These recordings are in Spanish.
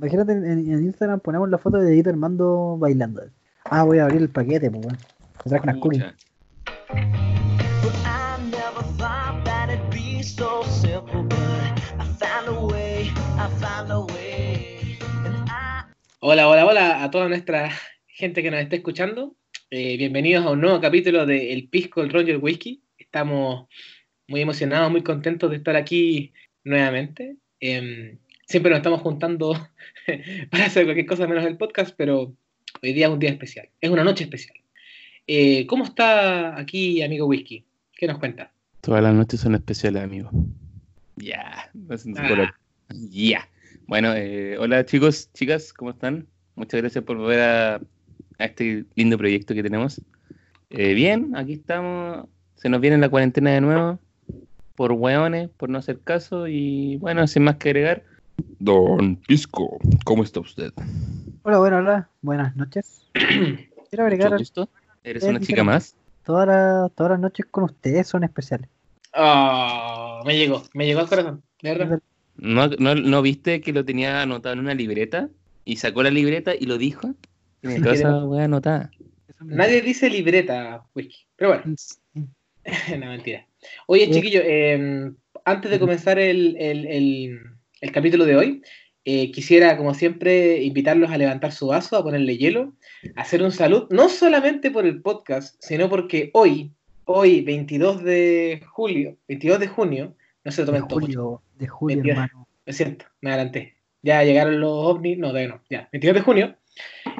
Imagínate en, Instagram ponemos la foto de Edith Armando bailando. Ah, voy a abrir el paquete, pues, weón. Me traje unas I Hola, hola, hola a toda nuestra gente que nos esté escuchando. Eh, bienvenidos a un nuevo capítulo de El Pisco, el Ron y el Whisky. Estamos muy emocionados, muy contentos de estar aquí nuevamente. Em, siempre nos estamos juntando para hacer cualquier cosa menos el podcast, pero hoy día es un día especial. Es una noche especial. Eh, ¿Cómo está aquí, amigo Whisky? ¿Qué nos cuenta? Todas las noches son especiales, amigo. Ya, Ah. ya. Bueno, eh, hola chicos, chicas, ¿cómo están? Muchas gracias por volver a, a este lindo proyecto que tenemos. Eh, bien, aquí estamos. Se nos viene la cuarentena de nuevo. Por hueones, por no hacer caso. Y bueno, sin más que agregar. Don Pisco, ¿cómo está usted? Hola, bueno, hola. Buenas noches. Quiero agregar Mucho gusto. ¿Eres Eh, una chica más? todas las, todas las noches con ustedes son especiales. Ah, me llegó, me llegó al corazón, de verdad. ¿No, no, no viste que lo tenía anotado en una libreta? Y sacó la libreta y lo dijo. Tiene toda esa weá anotada. Me- Nadie dice libreta, Whisky. Pero bueno. no, mentira. Oye, Eh. chiquillo, eh, antes de comenzar el, el- el- el capítulo de hoy, eh, quisiera, como siempre, invitarlos a levantar su vaso, a ponerle hielo, a hacer un salud, no solamente por el podcast, sino porque hoy, hoy, 22 de julio, 22 de junio, no se De tomen todo mucho, julio, de julio, Mentira. hermano. lo siento, me adelanté. Ya llegaron los ovnis, no, todavía no, ya, 22 de junio.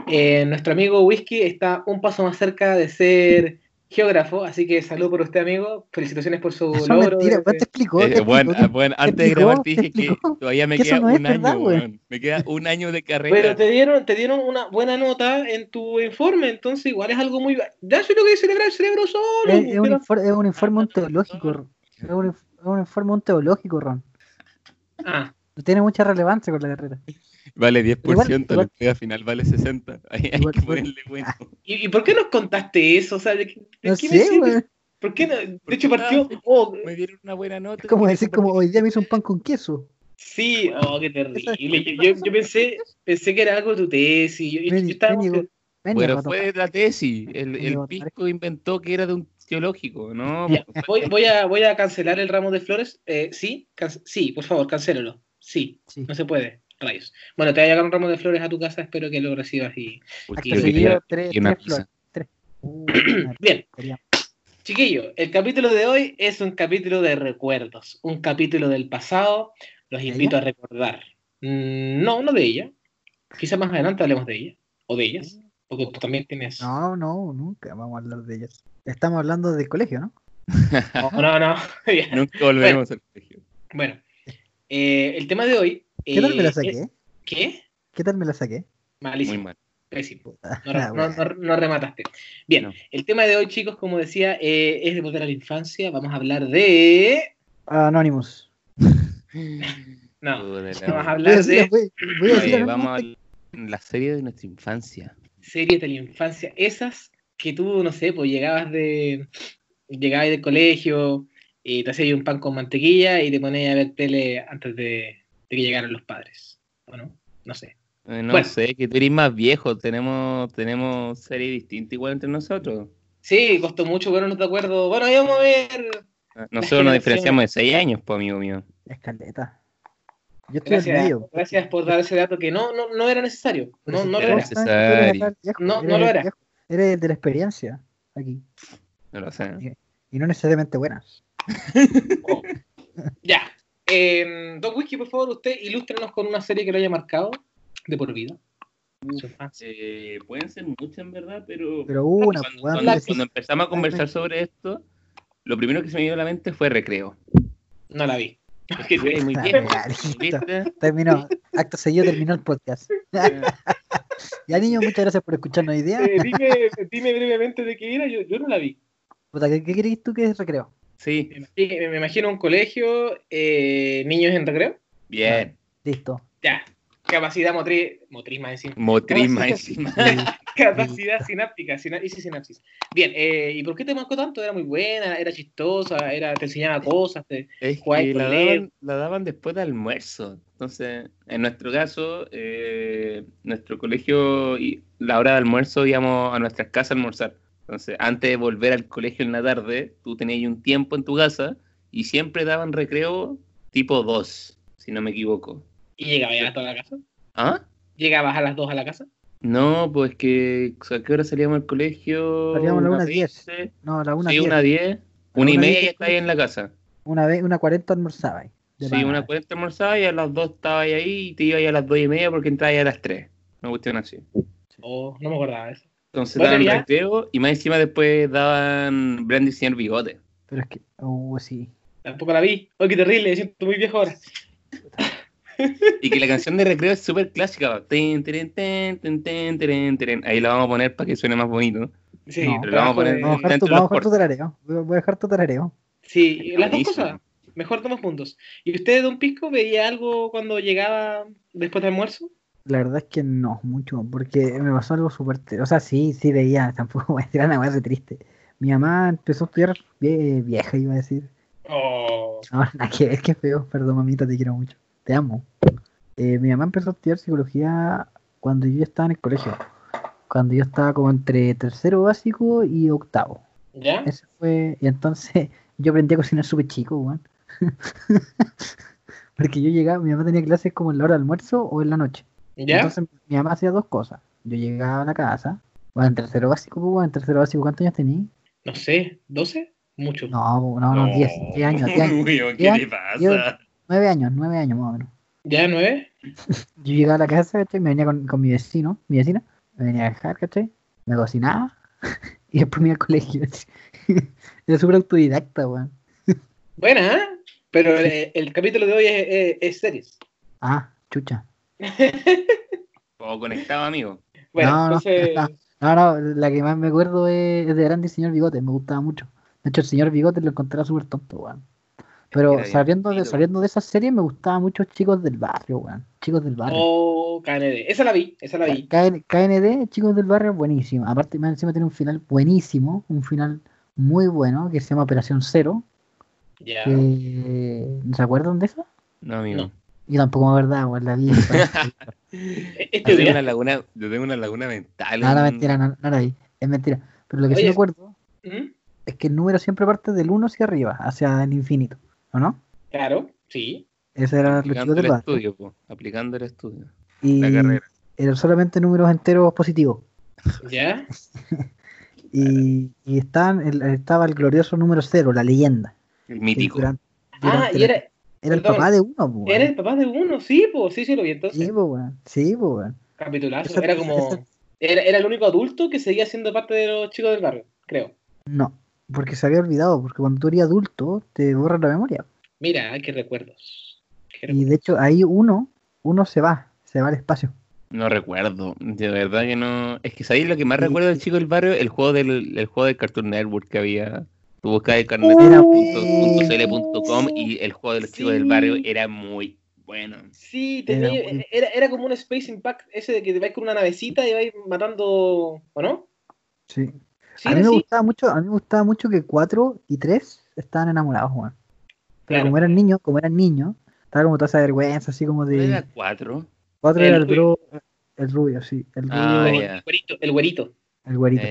eh, nuestro amigo Whisky está un paso más cerca de ser geógrafo, así que salud por usted, amigo. Felicitaciones por su Eso es logro. mentira, de- pues te explicó. Eh, te bueno, explicó, ah, bueno, antes de grabar te ¿Te dije que todavía me Que queda no es un año, verdad, weón. Me queda un año de carrera. Pero te dieron, te dieron una buena nota en tu informe, entonces igual es algo muy... Ya soy lo que celebrar el cerebro solo. Es, es un informe, es un informe ontológico. Es un, es un informe ontológico, Ron. Ah, No tiene mucha relevancia con la carrera. Vale 10%, Igual- la igual- pega final vale 60%. Ahí hay Igual- que ponerle bueno. ¿Y, y por qué nos contaste eso? O sea, ¿de, No qué sé. ¿Por qué no? De Porque hecho, partió... oh, Me dieron una buena nota. Es como decir, como hoy día me hice un pan con queso. Sí, oh, qué terrible. Yo, yo- yo pensé, pensé que era algo de tu tesis. Yo, yo- Ven, yo estaba Rato. fue de la tesis. El, el pisco inventó que era de un teológico, ¿no? Ya, voy, voy a, voy a cancelar el ramo de flores. Eh, sí, can- sí, por favor, cancélalo. Sí, Sí. no se puede. Rayos. Bueno, te voy a llegar un ramo de flores a tu casa. Espero que lo recibas. Y... Seguido, tres, flores. Tres. Uh, Bien, chiquillo, el capítulo de hoy es un capítulo de recuerdos. Un capítulo del pasado. Los ¿De invito ella? a recordar. Mm, no, no de ella. Quizá más adelante hablemos de ella. O de ellas. Porque tú también tienes. No, no, nunca vamos a hablar de ellas. Estamos hablando del colegio, ¿no? No, no. no. Nunca volveremos al colegio. Bueno, eh, el tema de hoy. ¿Qué tal me la eh, saqué? es- ¿Qué? ¿Qué tal me la saqué? Malísimo. Muy mal. Pésimo. Ah, No, no- bueno. no- no remataste. Bien, No. el tema de hoy, chicos, como decía, eh, es de volver a la infancia. Vamos a hablar de. Anonymous. No, vamos a Voy a hablar decir, de voy- voy a decir Oye, vamos a hablar de la serie de nuestra infancia. series de la infancia. Esas que tú, no sé, pues llegabas de. Llegabas del colegio y te hacías un pan con mantequilla y te ponías a ver tele antes de, de que llegaran los padres. ¿O no? Sé. Eh, no Bueno. sé, que tú eres más viejo. Tenemos, tenemos series distintas igual entre nosotros. Sí, costó mucho ponernos de acuerdo. Bueno, ahí vamos a ver. Nosotros nos diferenciamos de 6 años, pues, amigo mío. Escaleta. Yo estoy Gracias, medio. gracias por dar ese dato que no, no, no era necesario. No, no lo era necesario. No, lo era. Eres el de la experiencia aquí. No lo sé. Y no necesariamente buenas. Oh. Ya. Eh, Don Whisky, por favor, usted ilústrenos con una serie que lo haya marcado de por vida. Eh, pueden ser muchas en verdad, pero, Pero una, cuando, weón, cuando- empezamos a conversar sobre esto, lo primero que se me vino a la mente fue recreo. No la vi. Muy Ah. Terminó. Acto seguido terminó el podcast. Ya niños, muchas gracias por escucharnos hoy día. Eh, dime, dime brevemente de qué era. Yo, yo no la vi. Puta, ¿qué, qué crees tú que es recreo? Sí, Me, imagi- me imagino un colegio, eh, niños en recreo. bien. Listo. Ya. Capacidad motriz. Motriz más encima. Motriz más encima. Capacidad sináptica, sina- hice sinapsis. Bien, eh, ¿y por qué te marcó tanto? ¿Era muy buena? ¿Era chistosa? Era, ¿Te enseñaba cosas? Te... Es que daban, la daban después de almuerzo. Entonces, en nuestro caso, eh, nuestro colegio, y la hora de almuerzo íbamos a nuestras casas a almorzar. Entonces, antes de volver al colegio en la tarde, tú tenías un tiempo en tu casa y siempre daban recreo tipo 2, si no me equivoco. ¿Y llegabas a las a la casa? ¿Ah? ¿Llegabas a las 2 a la casa? No, pues que o sea, ¿a qué hora salíamos al colegio? Salíamos a las Unas 1:10. 20, No, a la una Sí, diez. una 10. Una y media diez ya está ahí en la casa. Una vez, una 40 almorzaba ahí. Sí, pana. una 40 almorzaba y a las 2 estaba ahí y te iba ahí a las 2 y media porque entraba ya a las 3. Una cuestión así. Oh, no me acordaba de eso. Entonces daban ya. recreo y más encima después daban Brandy Señor Bigote. Pero es que, oh, sí. Tampoco la vi. Oh, qué terrible, me siento muy viejo ahora. Y que la canción de recreo es súper clásica. Ahí la vamos a poner para que suene más bonito. Sí, No, pero la vamos a poner- Vamos a dejar tu, vamos a dejar tu tarareo. Voy a dejar tu tarareo. Sí, las dos cosas. Mejor dos puntos. ¿Y usted, Don Pisco, veía algo cuando llegaba después del almuerzo? La verdad es que no, mucho, porque me pasó algo súper... O sea, sí, sí veía, tampoco voy a decir weá de triste. Mi mamá empezó a estudiar vie- vieja, iba a decir. Oh. No, nada que ver, qué feo. Perdón, mamita, te quiero mucho. Te amo. Eh, mi mamá empezó a estudiar psicología cuando yo ya estaba en el colegio. Cuando yo estaba como entre tercero básico y octavo. ¿Ya? Ese fue... Y entonces yo aprendí a cocinar súper chico, weón. Porque yo llegaba, mi mamá tenía clases como en la hora de almuerzo o en la noche. ¿Ya? Entonces mi mamá hacía dos cosas. Yo llegaba a la casa, bueno, en tercero básico, pues, weón, en tercero básico, ¿cuántos años tenía? No sé, ¿12? Mucho. No, no, no, 10, 10 años, 10 años, ¿Qué te yo- pasa? 9 años, 9 años más o menos. ¿Ya nueve? Yo llegaba a la casa, ¿cachai? Me venía con, con mi vecino, mi vecina, me venía a dejar, ¿cachai? Me cocinaba y después me iba al colegio. Era súper autodidacta, weón. Buena, ¿eh? Pero el, el capítulo de hoy es, es- es series. Ah, chucha. O conectado, amigo. Bueno, No, no, entonces... no. No, no, la que más me acuerdo es, de Grande y Señor Bigote, me gustaba mucho. De hecho, el Señor Bigote lo encontraba súper tonto, weón. Pero saliendo de, saliendo de esa serie me gustaba mucho Chicos del Barrio, weón. Chicos del Barrio. Oh, KND. Esa la vi, esa la vi. KN- KND, Chicos del Barrio, buenísimo. Aparte, más encima tiene un final buenísimo, un final muy bueno, que se llama Operación Cero. Ya. ¿No se acuerdan de eso? No, amigo. No. Yo tampoco me acuerdo, weón, la vi. Yo Este tengo día. una laguna, yo tengo una laguna mental. no, no, en- mentira, no, no la vi. Es mentira. Pero lo que sí Oye. acuerdo ¿Mm? es que el número siempre parte del 1 hacia arriba, hacia el infinito. ¿O no? Claro, sí. Ese era Aplicando el estudio, po, aplicando el estudio. Y La carrera. eran solamente números enteros positivos. ¿Ya? Y, y estaban, el- estaba el glorioso número 0, la leyenda. El mítico. durante- Ah, y la- era, el papá de uno, po, era el papá de uno, sí, pues, sí, sí, lo vi entonces. Sí, po, weón. Sí, po, weón. Capitulazo. Esa- Era como. esa- Era, era el único adulto que seguía siendo parte de los chicos del barrio, creo. No, porque se había olvidado, porque cuando tú eres adulto te borra la memoria. Mira, qué recuerdos. Qué Y recuerdos. de hecho ahí uno, uno se va, se va al espacio. No recuerdo, de verdad que no. Es que sabéis lo que más Sí. recuerdo del chico del barrio, el juego del, el juego del Cartoon Network que había. Tú buscabas Era carnet.cl.com y el juego de los chicos del barrio era muy bueno. Sí, Era tenía, muy- era, era como un Space Impact, ese de que te vais con una navecita y vais matando. ¿O no? Sí. Sí, a mí era me así. gustaba mucho, a mí me gustaba mucho que 4 y 3 estaban enamorados, weón. Pero Claro. como eran niños, como eran niños, estaba como toda esa vergüenza, así como ¿No era de. cuatro? 4 El era el rubio. bro, el rubio, sí. El rubio, Ah, el, ya. güerito, el güerito. el güerito.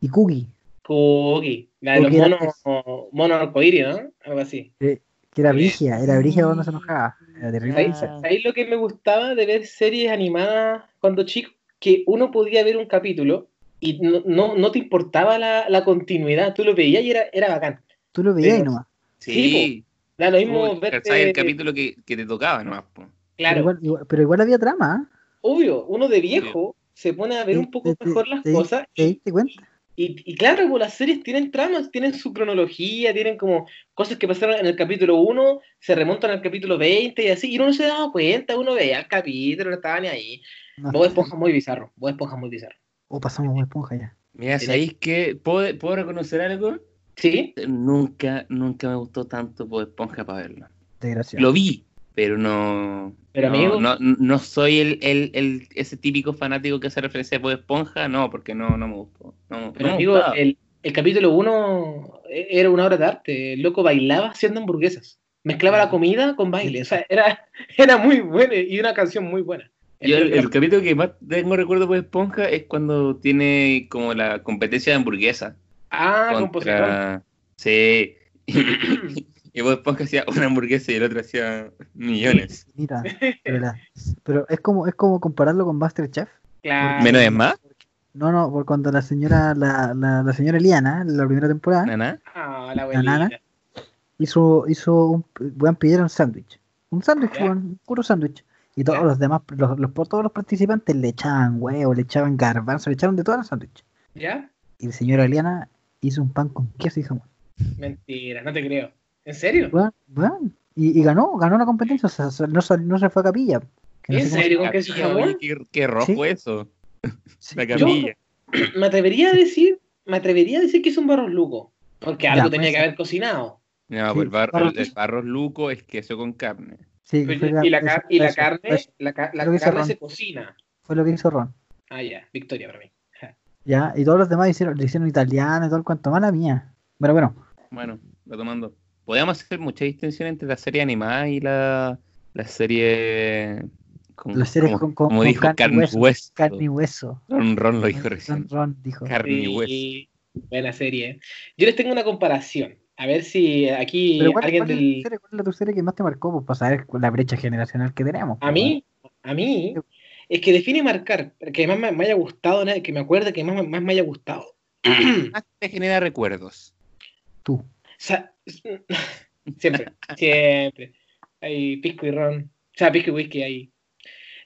Y Cookie, Cookie. La de los era- monos, monos arcoíris, ¿no? Algo así. que era Sí. brigia, era brigia cuando se enojaba. Era terrible. ¿Sabéis lo que me gustaba de ver series animadas cuando chico? Que uno podía ver un capítulo y no, no, no te importaba la, la continuidad, tú lo veías y era, era bacán. Tú lo veías y nomás. Sí, Da lo mismo verte- el capítulo que, que te tocaba nomás. po. Claro, Pero, igual, igual- pero igual había trama, ¿eh? obvio, uno de viejo se pone a ver un poco Te- te- mejor las te- cosas ¿Te diste cuenta? Y, y claro, pues las series tienen tramas, tienen su cronología, tienen como cosas que pasaron en el capítulo 1, se remontan al capítulo 20 y así, y uno no se daba cuenta, uno veía el capítulo, no estaba ni ahí. No. Bob Esponja muy bizarro, Bob Esponja muy bizarro. O pasamos Bob esponja ya. Mira, ¿sabéis que puedo, puedo reconocer algo? ¿Sí? Nunca, nunca me gustó tanto Bob Esponja para verlo. Desgraciado. Lo vi, pero no. Pero no, amigo, no, no soy el, el, el- ese típico fanático que hace referencia a Bob Esponja, no, porque no, no me gustó. No, pero amigo, el, el capítulo 1 era una obra de arte. El loco bailaba haciendo hamburguesas. Mezclaba la comida con baile. O sea, era, era muy bueno y una canción muy buena. Yo el, capítulo que más tengo recuerdo de Bob Esponja es cuando tiene como la competencia de hamburguesa. ah, compositor. contra... Sí. y Bob Esponja hacía una hamburguesa y el otro hacía millones. Mira, pero, pero es como es como compararlo con Masterchef. Claro. ¿Menos es más? No, no, por cuando la señora, la, la, la señora Eliana, en la primera temporada, ¿Nana? Ah, la La nana. abuelita. hizo, hizo un, weón, pidieron sándwich. Un sándwich, weón, un puro sándwich. Y todos los demás, los, los- todos los participantes le echaban huevo, le echaban garbanzo, le echaban de todo al sándwich. ¿Ya? Y la señora Eliana hizo un pan con queso y jamón. Mentira, no te creo. ¿En serio? Weón. Y, y ganó, ganó la competencia, o sea, no, sal- no se fue a capilla. Que no ¿En sé serio? se- ¿Con queso y Capilla, Qué, qué rojo eso. Sí, La yo- capilla. Me atrevería a decir, me atrevería a decir que es un barros luco. Porque algo Ya, tenía que haber cocinado. No, Sí, pues el, bar- barro- el, el barro luco es queso con carne. sí, Pero- y la, eso, car- y la eso, carne, eso, la, ca- Lo carne se cocina. fue lo que hizo Ron. Ah, ya, victoria para mí. Ya, y todos los demás hicieron, le hicieron italiano y todo el cuento, mala mía. Pero bueno, Bueno, retomando. Podríamos hacer mucha distinción entre la serie animada y la, la serie. Con, las series como, con, con- como con dijo carne, carne, y hueso, hueso. carne y hueso. Ron, Ron lo dijo Ron, recién. Ron dijo. Carne y hueso. Buena serie. Yo les tengo una comparación. A ver si aquí Pero ¿cuál, alguien cuál es del. la serie- cuál es tu serie que más te marcó? Pues, para saber la brecha generacional que tenemos. A mí, a mí, es que define marcar, que más me, me haya gustado, que me acuerde que más, más me haya gustado. Más te genera recuerdos. Tú. O sea, siempre, siempre. Hay pisco y ron. O sea, pisco y whisky ahí.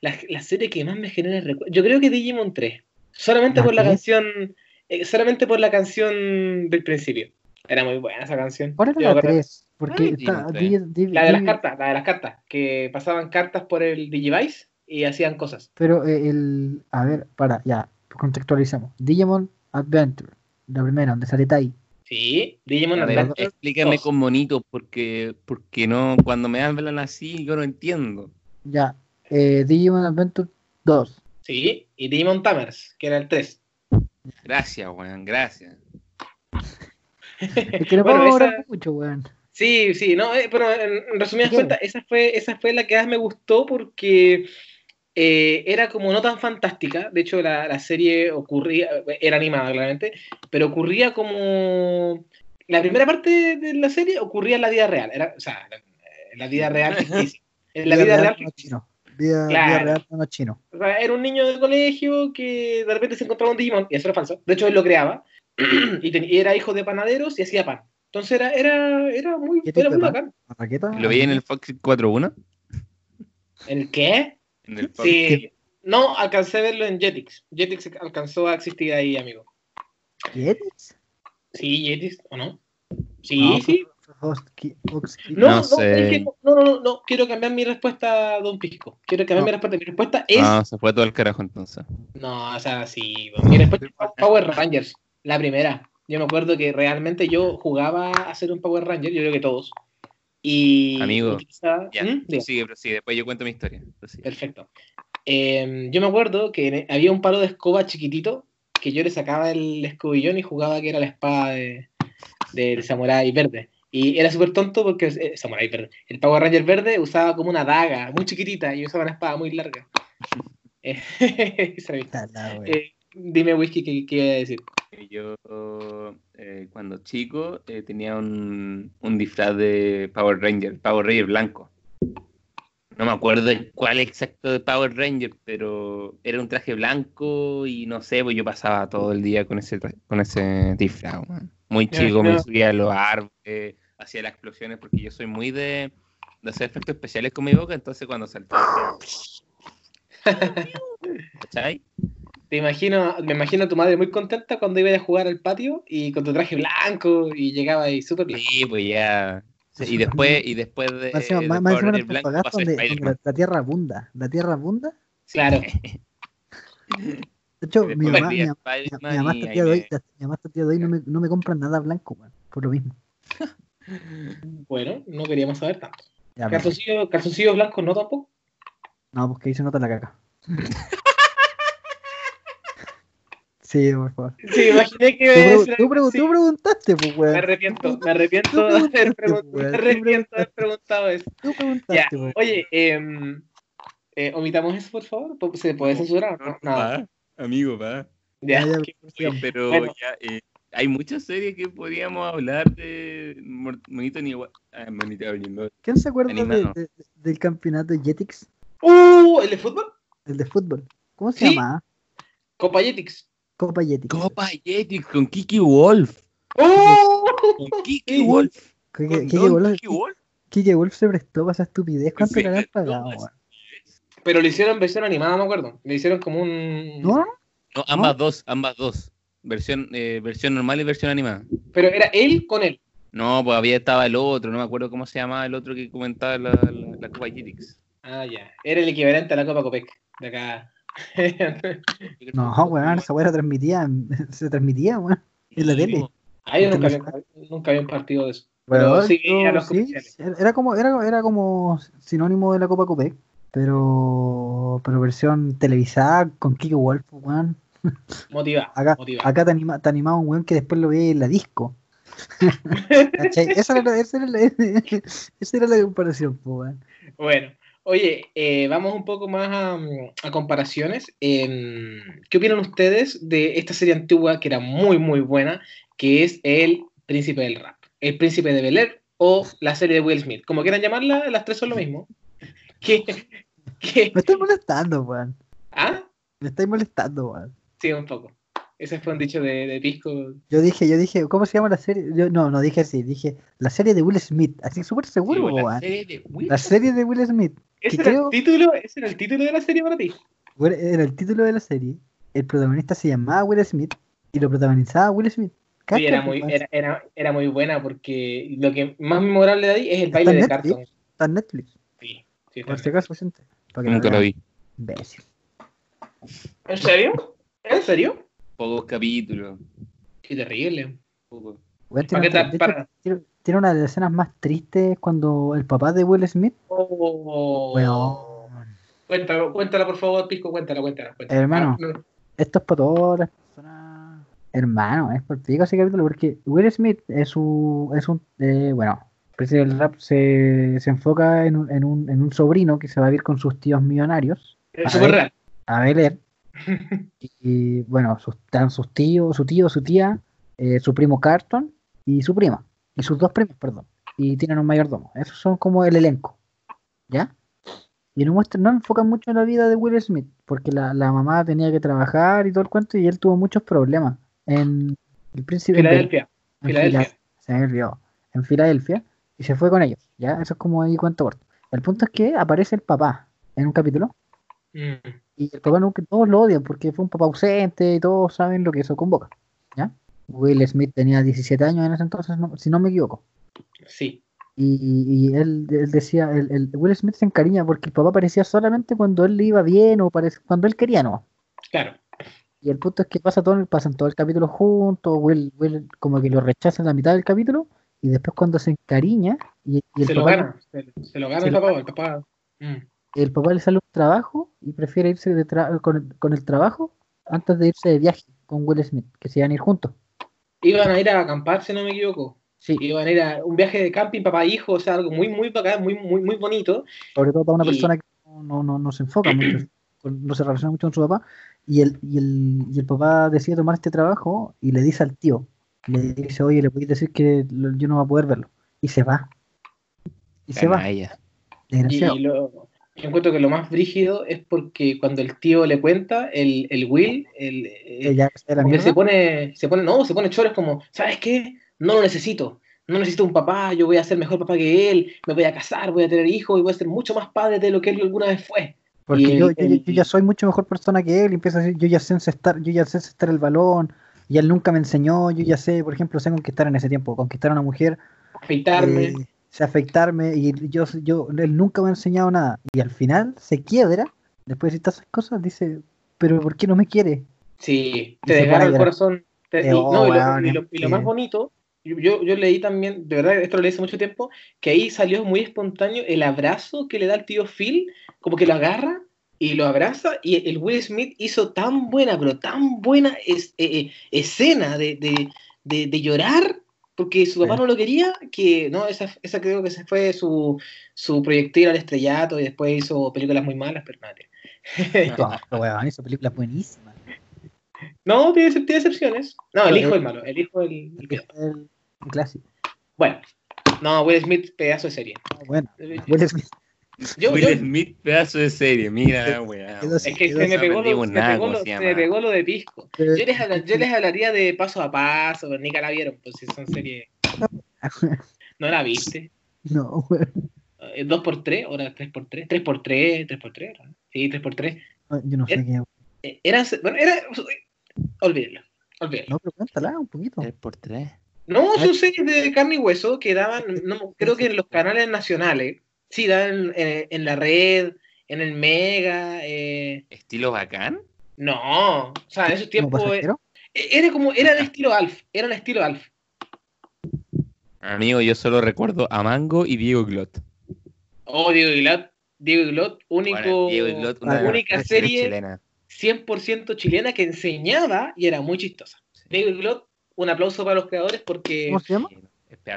La, la serie que más me genera recuerdos. Yo creo que Digimon 3. Solamente ¿La por la qué? canción. eh, solamente por la canción del principio. Era muy buena esa canción. ¿Cuál era la acuerdo- 3? Porque Ay, está, La de las cartas, la de las cartas. Que pasaban cartas por el Digivice y hacían cosas. Pero eh, el. A ver, para, ya, contextualizamos. Digimon Adventure, la primera, donde sale Tai. Sí, Digimon Adventure explícame 2. con bonito, porque, porque no, cuando me hablan así, yo no entiendo. Ya. Eh, Digimon Adventure 2. Sí, y Digimon Tamers, que era el 3. Gracias, weón, gracias. Es que no Bueno, esa- mucho, weón. Sí, sí, no, eh, pero en, resumidas cuentas, esa fue, esa fue la que más me gustó porque eh, era como no tan fantástica. De hecho, la, la serie ocurría, era animada claramente, pero ocurría como. La primera parte de la serie ocurría en la vida real. Era, o sea, en la vida real ficticia. En la vida real chino. Vida, vida real no chino. O sea, era un niño de colegio que de repente se encontraba un Digimon, y eso era falso. De hecho, él lo creaba. y, ten- y era hijo de panaderos y hacía pan. Entonces era, era, era muy, ¿Qué tipo era muy bacán. ¿Lo veía en el Fox 4.1? ¿El qué? En el Fox. Sí. No, alcancé a verlo en Jetix. Jetix alcanzó a existir ahí, amigo. ¿Jetix? Sí, Jetix, ¿o no? Sí, No, sí. No, No no, sé. es que no, no, no, no, quiero cambiar mi respuesta de un pisco. Quiero cambiar No. mi respuesta. Mi respuesta es. Ah, se fue todo el carajo entonces. No, o sea, sí. Mi respuesta es Power Rangers, la primera. Yo me acuerdo que realmente yo jugaba a ser un Power Ranger, yo creo que todos. Y. Amigo, utilizaba- Ya, ¿Mm? Sigue, pero después yo cuento mi historia. Prosigue. Perfecto. Eh, yo me acuerdo que en- había un palo de escoba chiquitito que yo le sacaba el escobillón y jugaba que era la espada de, del Samurai Verde. Y era súper tonto porque eh, Samurai Verde. El Power Ranger verde usaba como una daga muy chiquitita y usaba una espada muy larga. Eh, dime, Whisky, ¿qué, qué iba a decir? Yo, eh, cuando chico, eh, tenía un, un disfraz de Power Ranger, Power Ranger blanco. No me acuerdo cuál exacto de Power Ranger, pero era un traje blanco y no sé, pues yo pasaba todo el día con ese, con ese disfraz. weón. Muy chico, me subía a los árboles, hacía las explosiones, porque yo soy muy de, de hacer efectos especiales con mi boca, entonces cuando saltaba... ¿Cachai? Te imagino, me imagino a tu madre muy contenta cuando iba a jugar al patio y con tu traje blanco y llegaba ahí súper blanco. Sí, pues ya. Sí, y después, y después de, Más encima- de más- más Ranger blanco pasó donde, la, la tierra abunda. La tierra abunda. Sí. Claro. De hecho, Y mi mamá, mi, mamá- mi Spider-Man mamá y hasta el día de hoy, el no me, no me compran nada blanco, weón, por lo mismo. Bueno, no queríamos saber tanto. Pero- Calzoncillo, calzoncillo blanco, no tampoco. No, porque ahí se nota la caca. sí, por favor. Sí, imaginé que Tú, tú preguntaste, pues, Me weón. arrepiento, me arrepiento Tú de haber, pregun- pues, me arrepiento de haber preguntado eso. Tú Ya, preguntaste, pues. oye, em, eh, omitamos eso, por favor. ¿Se puede censurar? No, no. Va, amigo, va. Ya, Ya, ya, sigamos. Pero Bueno. ya, eh, hay muchas series que podríamos hablar de Monito ni ah, Monito no. ¿Quién se acuerda de- de- del campeonato Jetix? Uh, ¿el de fútbol? El de fútbol. ¿Cómo se Sí. llama? Copa Jetix. Copa Jetix. Copa Jetix con Kiki Wolf. ¡Oh! Con Kiki. Wolf. Con Don Wolf, Kiki Wolf. Se prestó para esa estupidez. ¿Cuánto le no, pagado? Pero lo hicieron versión animada, me acuerdo. Le hicieron como un. ¿No? no, No, ambas dos, ambas dos. Versión, eh, versión normal y versión animada. Pero era él con él. No, pues había estaba el otro, no me acuerdo cómo se llamaba el otro que comentaba la, la, la Copa Jetix. Ah, ya. Era el equivalente a la Copa Copec. De acá. No, weón, esa weá la transmitía, se transmitía, weón, en la tele. Ah, yo nunca, había- nunca había un partido de eso. Pero Weón, sí, yo- a los sí, era como, era, era como sinónimo de la Copa Copec, pero, pero versión televisada con Kike Wolf, weón. Motiva. Acá, motiva. acá te, anima, te animaba un weón que después lo veía en la disco. Esa era, la- esa, era la, esa era la comparación, po, weón. Bueno, oye, eh, vamos un poco más a, a comparaciones. Em, ¿Qué opinan ustedes de esta serie antigua que era muy, muy buena, que es El Príncipe del Rap? El Príncipe de Bel Air o la serie de Will Smith. Como quieran llamarla, las tres son lo mismo. ¿Qué? qué- Me estáis molestando, weón. ¿Ah? Me estáis molestando, weón. Sí, un poco. Ese fue un dicho de, de Pisco. Yo dije, yo dije, ¿cómo se llama la serie? Yo, no, no dije así, dije la serie de Will Smith, así súper seguro, Sí, la weón. serie de Will La serie de Will Smith. ¿Ese era, creo- el título, ¿Ese era el título de la serie para ti? Bueno, Era el título de la serie. El protagonista se llamaba Will Smith y lo protagonizaba Will Smith. Oye, era, muy, weón. era, era, era muy buena porque lo que más memorable de ahí es el baile de Netflix. cartón. Está en Netflix. Sí, sí, está Por en si acaso, gente. Nunca lo vi. Imbécil. ¿En serio? ¿En serio? Pocos capítulos. Qué terrible. Pocos. Weón, ¿Para para- tiene una de las escenas más tristes cuando el papá de Will Smith. Oh. Cuéntalo, cuéntala, por favor, Pisco, cuéntala, cuéntala. cuéntala. Hermano. Ah, no. Esto es para todas las personas. Hermano, es por pico ese capítulo porque Will Smith es un. Es un eh, bueno, el príncipe del rap se, se enfoca en un, en, un, en un sobrino que se va a vivir con sus tíos millonarios Es A real. Bel y, y, bueno, sus, están sus tíos, su tío, su tía, eh, su primo Carton y su prima. Y sus dos primos, perdón. Y tienen un mayordomo. Esos son como el elenco. ¿Ya? Y no muestran, no enfocan mucho en la vida de Will Smith, porque la, la mamá tenía que trabajar y todo el cuento, y él tuvo muchos problemas en el príncipe Filadelfia. en Filadelfia. Fila- se me olvidó, en Filadelfia, y se fue con ellos, ¿ya? Eso es como ahí cuento corto. El punto es que aparece el papá en un capítulo, Mm. y el papá nunca, todos lo odian porque fue un papá ausente y todos saben lo que eso convoca, ¿ya? Will Smith tenía 17 años en ese entonces, no- si no me equivoco. Sí. Y, y- él, él decía, el, el- Will Smith se encariña porque el papá aparecía solamente cuando él le iba bien o cuando él quería, ¿no? Claro. Y el punto es que pasa todo, pasan todo el capítulo juntos, Will, Will como que lo rechaza en la mitad del capítulo, y después cuando se encariña, y, y el, Se lo papá, gana. Se, se lo gana se el lo papá. El papá. Mm. el papá le sale un trabajo y prefiere irse de tra- con, el, con el trabajo antes de irse de viaje con Will Smith, que se iban a ir juntos. Iban a ir a acampar, si no me equivoco. Sí, Iban a ir a un viaje de camping, papá hijo, o sea, algo muy, muy bacán, muy, muy, muy bonito. sobre todo para una Y- persona que no, no, no, se enfoca mucho, no se relaciona mucho con su papá, y el, y el, y el papá decide tomar este trabajo y le dice al tío, le dice, oye, le podéis decir que yo no voy a poder verlo. Y se va. Y se va, desgraciado. Y lo, yo encuentro que lo más brígido es porque cuando el tío le cuenta, el, el Will, el, ya se pone, se pone, no, se pone chores como, ¿sabes qué? No lo necesito. No necesito un papá, yo voy a ser mejor papá que él, me voy a casar, voy a tener hijos y voy a ser mucho más padre de lo que él alguna vez fue. Porque Y yo, el- yo, yo ya soy mucho mejor persona que él, y empieza a decir, yo ya sé encestar, yo ya sé encestar el balón, y él nunca me enseñó, yo ya sé, por ejemplo, sé conquistar en ese tiempo, conquistar a una mujer, Afeitarme. eh, sé afeitarme, y yo, yo, él nunca me ha enseñado nada, y al final se quiebra, después de todas esas cosas, dice, pero ¿por qué no me quiere? Sí, Y te desgarra el corazón. Te- Eh, y, oh, no, y lo, weón, y lo- y lo sí. más bonito Yo, yo, leí también, de verdad, esto lo leí hace mucho tiempo, que ahí salió muy espontáneo el abrazo que le da el tío Phil, como que lo agarra y lo abraza, y el Will Smith hizo tan buena, pero tan buena es- eh, eh, escena de, de, de- de llorar porque su papá Sí. no lo quería, que no, esa, esa creo que se fue su, su proyectil al estrellato y después hizo películas muy malas, pero nada. Weón, hizo películas buenísimas. No, tiene, tiene excepciones. No, el hijo es malo, el hijo el, el clásico. Bueno, no, Will Smith, pedazo de serie. Ah, bueno, Will Smith Yo, Will yo- Smith, pedazo de serie, mira, weá. es que se me pegó, lo, aprendimos se me nada, pegó, ¿cómo lo, se se llama? me pegó lo de pisco. Yo les, yo les hablaría de paso a paso, pero ni que la vieron, pues si son series. ¿No la viste? No, weón. Eh, ¿Dos por tres? ¿Ahora tres por tres? ¿Tres por tres? ¿Tres por tres? ¿no? Sí, tres por tres. Yo no sé Eh, qué. Eh, Eran, bueno, era... Olvídenlo, olvídenlo. No, pero cuéntala un poquito. Tres por tres. No, Ay. son series de carne y hueso que daban, no, creo que en los canales nacionales, sí, daban eh, en la red, en el Mega, eh, ¿Estilo bacán? no, o sea, en esos ¿Como tiempos eh, pasajero? era como, era de estilo Alf, era de estilo Alf. Amigo, yo solo recuerdo a Mango y Diego Glot. Oh, Diego Glot, Diego Glot, único, Bueno, Diego Glot, una única serie chilenas. 100% chilena que enseñaba y era muy chistosa. Diego Glot, un aplauso para los creadores porque ¿Cómo se llama?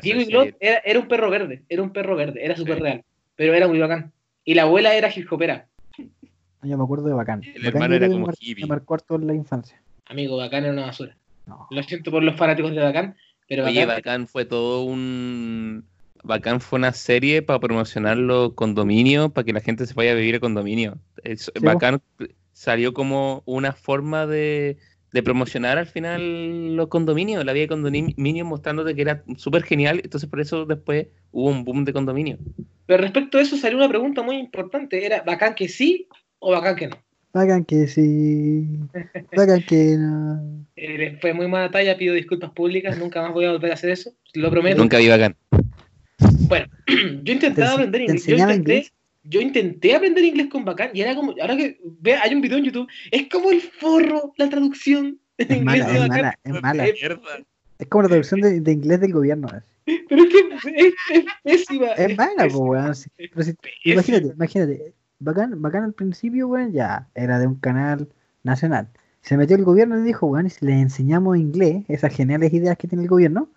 Diego Glot era, era un perro verde, era un perro verde, era súper Sí. real, pero era muy bacán. Y la abuela era hip hopera. No, Yo me acuerdo de Bacán. El Bacán hermano era como mar- hippie. Me marcó harto en la infancia. Amigo, Bacán era una basura. No. Lo siento por los fanáticos de Bacán, pero Oye, Bacán, Bacán fue todo un... Bacán fue una serie para promocionar los condominios, para que la gente se vaya a vivir a condominio. Es- Sí, Bacán salió como una forma de, de promocionar al final los condominios, la vida de condominio mostrándote que era súper genial, entonces por eso después hubo un boom de condominio. pero respecto a eso salió una pregunta muy importante. ¿Era Bacán que sí o Bacán que no? Bacán que sí. Bacán que no. Eh, fue muy mala talla, pido disculpas públicas, nunca más voy a volver a hacer eso, lo prometo. Nunca vi Bacán. Bueno, yo intentaba ¿Te ense- aprender inglés. Yo intenté, inglés? Yo intenté aprender inglés con Bacán y era como, ahora que ve, hay un video en YouTube, es como el forro la traducción en Es inglés mala, de es Bacán. mala, es mala. Es como la traducción de, de inglés del gobierno. así. Pero es que es, es pésima. Es mala, weón. sí. es si- imagínate, imagínate. Bacán, bacán al principio, weón, ya era de un canal nacional. Se metió el gobierno y dijo, weón, y si les enseñamos inglés, esas geniales ideas que tiene el gobierno,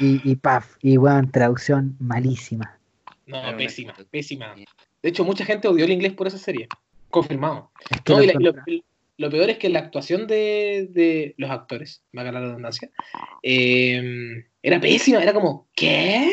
y, y paf, y weón, traducción malísima. No, pésima, pésima. De hecho, mucha gente odió el inglés por esa serie. Confirmado. Es que No, lo y la- lo, peor es que la actuación de, de los actores, valga la redundancia, eh, era pésima. Era como, ¿qué?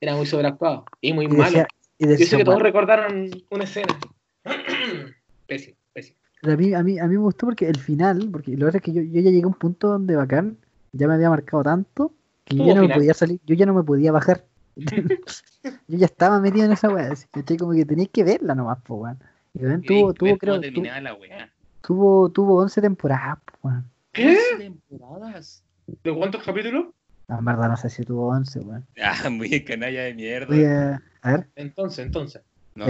Era muy sobreactuado y muy y malo. decía- y Yo decía, sé que todos recordaron una escena. pésimo, pésimo. pero a mí, a, mí, a mí me gustó porque el final, porque lo que pasa es que yo, yo ya llegué a un punto donde Bacán ya me había marcado tanto que yo ya no me podía salir, yo ya no me podía bajar. yo ya estaba metido en esa weá, así, ¿cachai? Como que tenéis que verla nomás, pues, weón. Y weón, tuvo, tuvo, creo, tu- terminaba la weá. tuvo, tuvo 11 temporadas, pues, weón. ¿Qué? 11 temporadas. ¿De cuántos capítulos? No, en verdad no sé si tuvo 11, weón. Ah, muy canalla de mierda. A, ver, Entonces, entonces. No,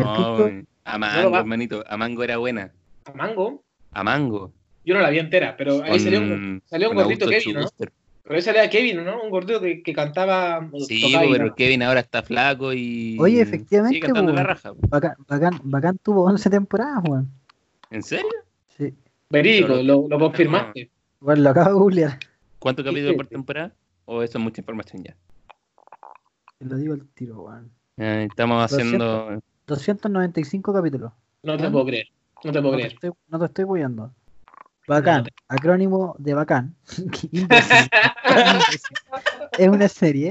a Mango, hermanito. A Mango era buena. A Mango, A Mango. yo no la vi entera, pero ahí salió un, salió un gordito Kevin, ¿no? Pero ahí salía Kevin, ¿no? Un gordito que, que cantaba. Sí, tocaba pero guitarra. Kevin ahora está flaco y. Oye, efectivamente, Sigue cantando po, la weón. raja. Bacán, Bacán, Bacán tuvo 11 temporadas, weón. ¿En serio? Sí, Verídico, lo, lo confirmaste. bueno, lo acabo de googlear. ¿Cuántos Sí, capítulos sí. por temporada? ¿O eso es mucha información ya? Te lo digo al tiro, weón. Eh, estamos haciendo. 295 capítulos. No te ¿Ah? puedo creer. No te No puedo te creer. estoy, no te estoy apoyando. Bacán, No acrónimo de Bacán. Es una serie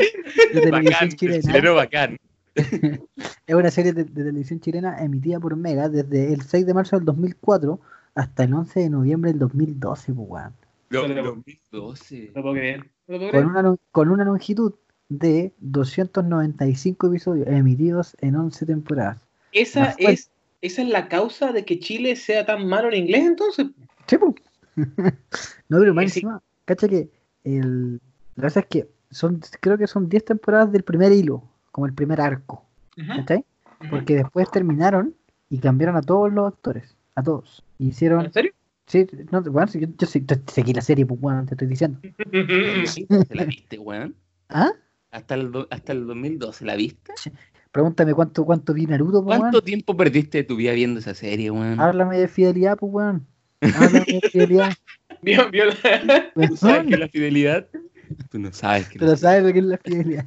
de televisión Bacán, chilena. chileno bacán. Es una serie de, de televisión chilena emitida por Mega desde el 6 de marzo del 2004 hasta el 11 de noviembre del 2012, pues, weón. Lo- Pero- 2012. No puedo creer. No con una, con una longitud de 295 episodios emitidos en 11 temporadas. Esa es, esa es la causa de que Chile sea tan malo en inglés, entonces. Sí, po. no, pero más Sí, sí. encima, cacha que el, la verdad es que son, creo que son 10 temporadas del primer hilo, como el primer arco, ¿cachai? Porque después terminaron y cambiaron a todos los actores, a todos. Hicieron, ¿En serio? sí, no, bueno, yo, yo sé- yo seguí la serie, pues bueno, te estoy diciendo. ¿Se la viste, weón? ¿Ah? Hasta el, hasta el 2012, ¿la viste? Pregúntame cuánto, cuánto vi Naruto, pues, ¿Cuánto weón. tiempo perdiste de tu vida viendo esa serie, weón? Háblame de fidelidad, pues, weón. Háblame de fidelidad. Vio- vio la- ¿Tú sabes qué es la fidelidad? Tú no sabes qué es Pero la sabes lo que es la fidelidad.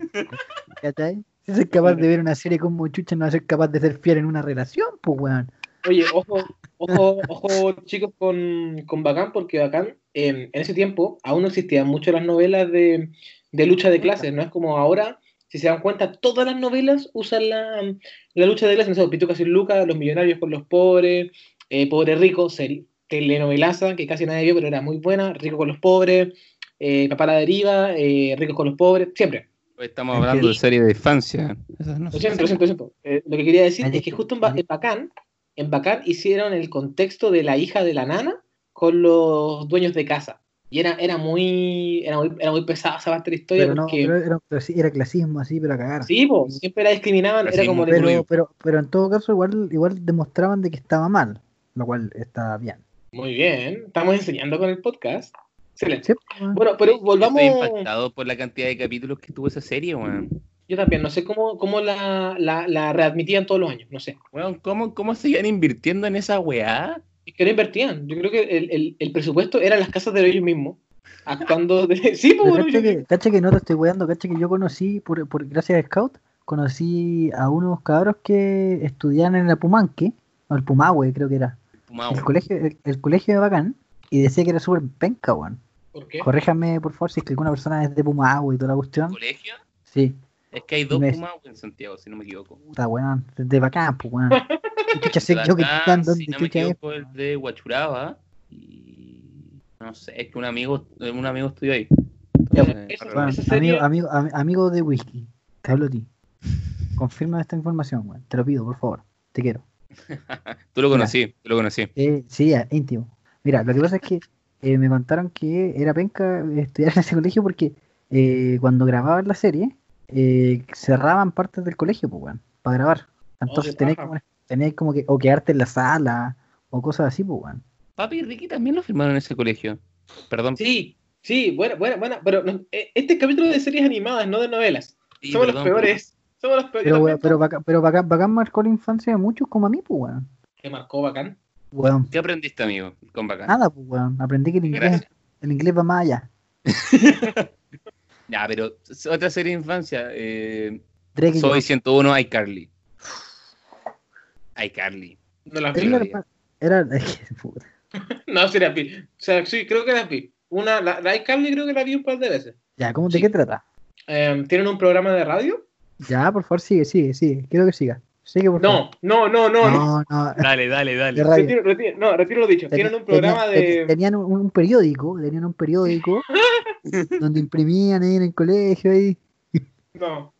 ¿Cachai? Si soy capaz de ver una serie como Chucha, no va a ser capaz de ser fiel en una relación, pues, weón. Oye, ojo, ojo, ojo, chicos, con, con Bacán, porque Bacán, eh, en ese tiempo aún no existían mucho las novelas de, de lucha de clases, no es como ahora, si se dan cuenta, todas las novelas usan la, la lucha de clases, no sé, Pituca sin Luca, Los Millonarios con los Pobres, eh, Pobre Rico, seri- telenovelaza, que casi nadie vio, pero era muy buena, Rico con los Pobres, eh, Papá la Deriva, eh, Ricos con los Pobres, siempre. Estamos hablando de serie de infancia. No Lo siento, lo siento, lo siento. Eh, lo que quería decir es que justo en, Ba- en Bacán, en Bacán hicieron el contexto de la hija de la nana con los dueños de casa. Y era, era muy era muy, era muy pesada esa parte de la historia Pero no, porque pero era, clasismo así, pero a cagar. sí, po, siempre la discriminaban, era como de- pero, pero, pero en todo caso, igual, igual demostraban de que estaba mal, lo cual está bien. Muy bien, estamos enseñando con el podcast. Excelente. Bueno, pero volvamos. Estoy impactado por la cantidad de capítulos que tuvo esa serie, weón. Yo también, no sé cómo, cómo la, la, la readmitían todos los años, no sé. Weón, ¿cómo, ¿cómo seguían invirtiendo en esa weá? Es que no invertían. Yo creo que el, el, el presupuesto era las casas de ellos mismos. Actuando de. Sí, pues bueno, cacha, yo- que, cacha que no te estoy weando, cacha que yo conocí, por, por gracias a Scout, conocí a unos cabros que estudiaban en el Pumanque, o el Pumahue creo que era, Pumao. el colegio, el, el colegio de Bacán, y decía que era súper penca, weón. ¿Por qué? Corréjame, por favor, si es que alguna persona es de Pumahue y toda la cuestión. ¿Colegio? Sí, Es que hay dos Me- Pumao en Santiago, si no me equivoco. puta, weón, de Bacán, pues, weón. ¿Qué chucha sé yo que están donde si no me es? equivoco, el de Huachuraba. Y no sé, es que un amigo, un amigo estudió ahí. Entonces, eso- serie- amigo, amigo, ami- amigo de whisky, te hablo a ti. Confirma esta información, weón. Te lo pido, por favor. Te quiero. Tú lo conocí, tú lo conocí. Eh, sí, ya, íntimo. Mira, lo que pasa es que eh, me contaron que era penca estudiar en ese colegio porque eh, cuando grababan la serie eh, cerraban partes del colegio, pues, weón, para grabar. Entonces tenéis paja. como, tenéis como que o quedarte en la sala o cosas así, pues, weón. Papi y Ricky también lo firmaron en ese colegio. Perdón. Sí, sí, buena, buena, buena. Pero no, este es capítulo de series animadas, no de novelas. Sí, Somos perdón, los peores. Somos los peores. Pero, weón, pero, bacán, pero bacán, bacán marcó la infancia de muchos como a mí, pues, weón. Que marcó bacán. Weón, ¿Qué aprendiste, amigo, con Bacán? nada, pues, weón. Aprendí que el inglés, Gracias. el inglés va más allá. Ya, pero otra serie de infancia. Eh, Soy Josh. 101 iCarly. iCarly. No las vi. la Era. No, sí las vi. O sea, sí, creo que las vi. Una, la, la iCarly creo que la vi un par de veces. Ya, ¿cómo, ¿de Sí. qué trata? Eh, ¿Tienen un programa de radio? Ya, por favor, sigue, sigue, sigue. Quiero que siga. Sigue, por favor. No, no, no, no. no. no, no. Dale, dale, dale. Retiro, retiro- no, retiro lo dicho. Tienen un programa Tenía- de. Tenían un, un periódico, tenían un periódico donde imprimían ahí en el colegio ahí. No,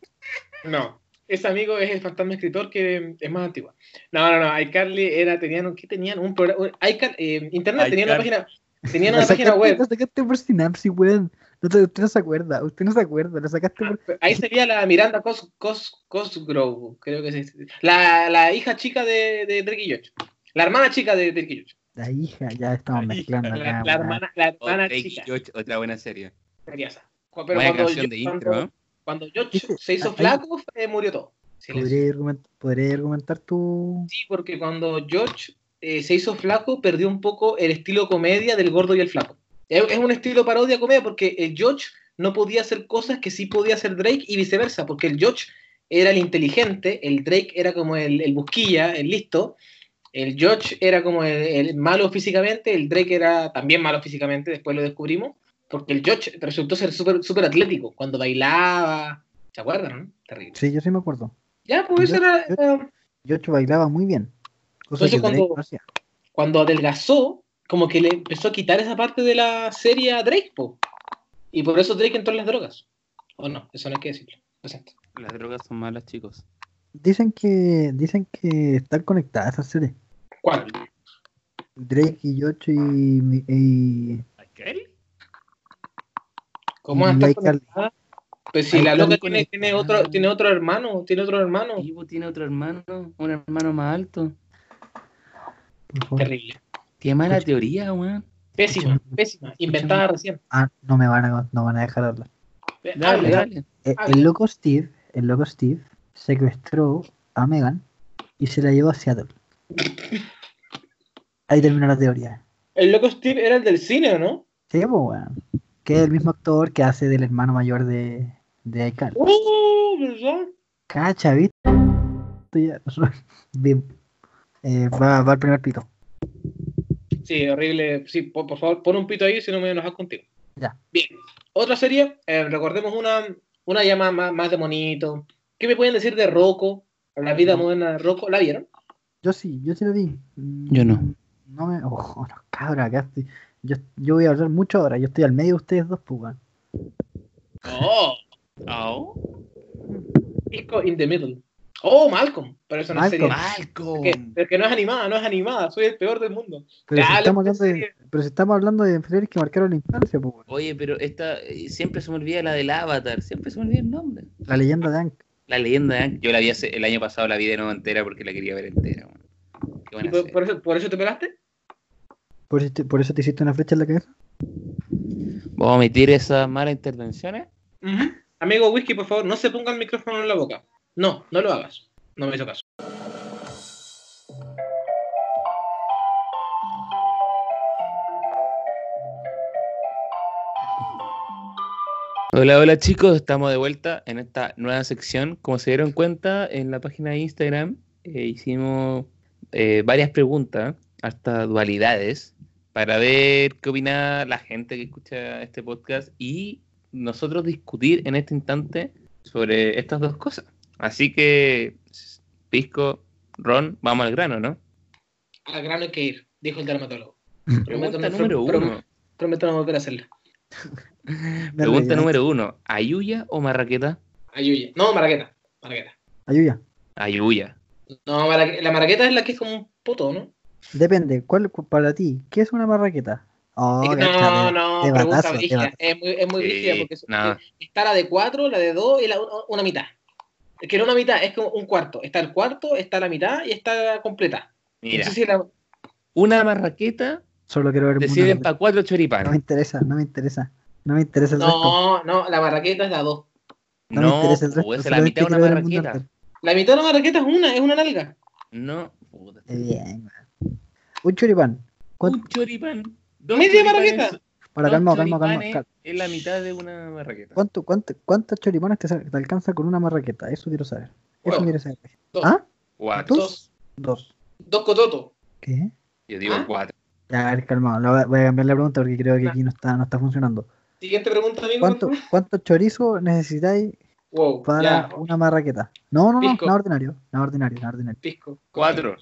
no. Ese amigo es el fantasma escritor que es más antiguo. No, no, no. iCarly era, tenían, un- ¿qué tenían? Un programa. eh, Internet tenía una página. Tenían una página web. Por Synapse, weón. No te- usted no se acuerda, usted no se acuerda, lo sacaste por... Ahí sería la Miranda Cos, Cos, Cosgrove, creo que es. La, la hija chica de, de Drake y Josh. La hermana chica de Drake y Josh. La hija, ya estamos La mezclando La, acá, la weón. hermana, la hermana Drake chica. George, otra buena serie. sería esa. Cu- Buena cuando yo- de cuando- intro, ¿no? Cuando Josh Dice- se hizo flaco, eh, murió todo. ¿Podría argument- podría argumentar tu... Sí, porque cuando George eh, se hizo flaco, perdió un poco el estilo comedia del gordo y el flaco. Es, es un estilo parodia comedia porque el George no podía hacer cosas que sí podía hacer Drake y viceversa, porque el George era el inteligente, el Drake era como el, el busquilla, el listo, el George era como el, el malo físicamente, el Drake era también malo físicamente, después lo descubrimos, porque el George resultó ser súper súper atlético, cuando bailaba, ¿se acuerdan? no? Terrible. Sí, yo sí me acuerdo. Ya, pues eso era... Yocho bailaba muy bien. Cosa Entonces, que Drake cuando- no hacía. cuando adelgazó, como que le empezó a quitar esa parte de la serie a Drake, po. Y por eso Drake entró en las drogas. O no, eso no hay que decirlo. Lo siento. Las drogas son malas, chicos. Dicen que dicen que están conectadas esas series. ¿Cuál? Drake y Yocho y, y-. ¿Cómo Y va a estar iCarly. conectada? Pues si Ahí la loca tiene, tiene otro, tiene otro hermano, tiene otro hermano. Ivo tiene otro hermano, un hermano más alto. Terrible. Qué mala Escucha. teoría, weón. Pésima, pésima. Inventada recién. Ah, no me van a no van a dejar hablar. Dale, dale. Eh, el loco Steve, el loco Steve secuestró a Megan y se la llevó a Seattle. Ahí terminó la teoría. El loco Steve era el del cine, ¿o no? Sí, pues weón. Que es el mismo actor que hace del hermano mayor de, de Icar. ¡Uh! ¿Verdad? Cacha, ¿viste? Esto ya- Bien. Eh, va, va el primer pito. Sí, horrible. Sí, por, por favor, pon un pito ahí si no me voy a enojar contigo. Ya. Bien. Otra serie, eh, recordemos una, una ya más, más, más de monito. ¿Qué me pueden decir de Rocco? La vida moderna de Rocco. ¿La vieron? Yo sí, yo sí lo vi. Mm, Yo no. No me. Oh, no, cabra, estoy. Yo, yo voy a hablar mucho ahora. Yo estoy al medio de ustedes dos, pues. Oh, Oh. Pisco in the middle. Oh, Malcolm. Pero eso no es Malcolm. serie. Malcolm. Que, pero que no es animada, no es animada. Soy el peor del mundo. Pero, si estamos hablando de, pero si estamos hablando de series que marcaron la infancia, pues. Oye, pero esta eh, siempre se me olvida la del Avatar, siempre se me olvida el nombre. La leyenda de Ank. La leyenda de Aang, yo la vi hace- el año pasado, la vi de nuevo entera porque la quería ver entera. weón. Qué ¿Y buena por, por eso, ¿Por eso te pelaste? ¿Por, eso te- ¿Por eso te hiciste una flecha en la cabeza? ¿Vamos a omitir esas malas intervenciones? Amigo Whisky, por favor, no se ponga el micrófono en la boca. No, no lo hagas. No me hizo caso. Hola, hola chicos, estamos de vuelta en esta nueva sección. Como se dieron cuenta, en la página de Instagram eh, hicimos eh, varias preguntas, hasta dualidades, para ver qué opina la gente que escucha este podcast y nosotros discutir en este instante sobre estas dos cosas. Así que, Pisco, Ron, vamos al grano, ¿no? Al grano hay que ir, dijo el dermatólogo. Pregunta no- número pro- uno. Prometo no volver a hacerla. Pregunta número uno. ¿Ayuya o Marraqueta? Ayuya. No, maraqueta. Maraqueta. Ayuya. Ayuya. No, la maraqueta es la que es como un puto, ¿no? Depende, ¿cuál cu- para ti? ¿Qué es una marraqueta? Oh, Es que cacha, no, no, pregunta batazo, brígida. Es muy, es muy Sí, brígida porque es- no. está la de cuatro, la de dos y la, una mitad. Es que no una mitad, es como un cuarto. Está el cuarto, está la mitad y está completa. Mira, No sé si la- una marraqueta Solo quiero ver una vez. para cuatro No me choripanes. interesa, no me interesa. No me interesa el resto. No, no, la marraqueta es la dos. No, me No, interesa el resto. pues esa la mitad de una marraqueta. La mitad de la marraqueta es una, es una nalga. No, puta. Bien. Un choripán. ¿Cuánto? Un choripán. Dos Media choripanes- marraqueta. Para dos calma, calma, calma. Es la mitad de una marraqueta. ¿Cuánto, cuánto, ¿Cuántos choripanes te, alcanza con una marraqueta? Eso quiero saber. Eso Bueno. quiero saber. Dos. ¿Ah? Cuatro. Dos. Dos. Dos cototos. ¿Qué? Yo digo ¿Ah? cuatro. Ya, a ver, calma. lo voy a- cambiar la pregunta porque creo que aquí no está, no está funcionando. Siguiente pregunta, amigo. ¿Cuánto, por favor. ¿Cuántos chorizos necesitáis Wow, para ya. una marraqueta? No, no, no, nada ordinario. Nada ordinario, nada ordinario. Pisco. Cuatro.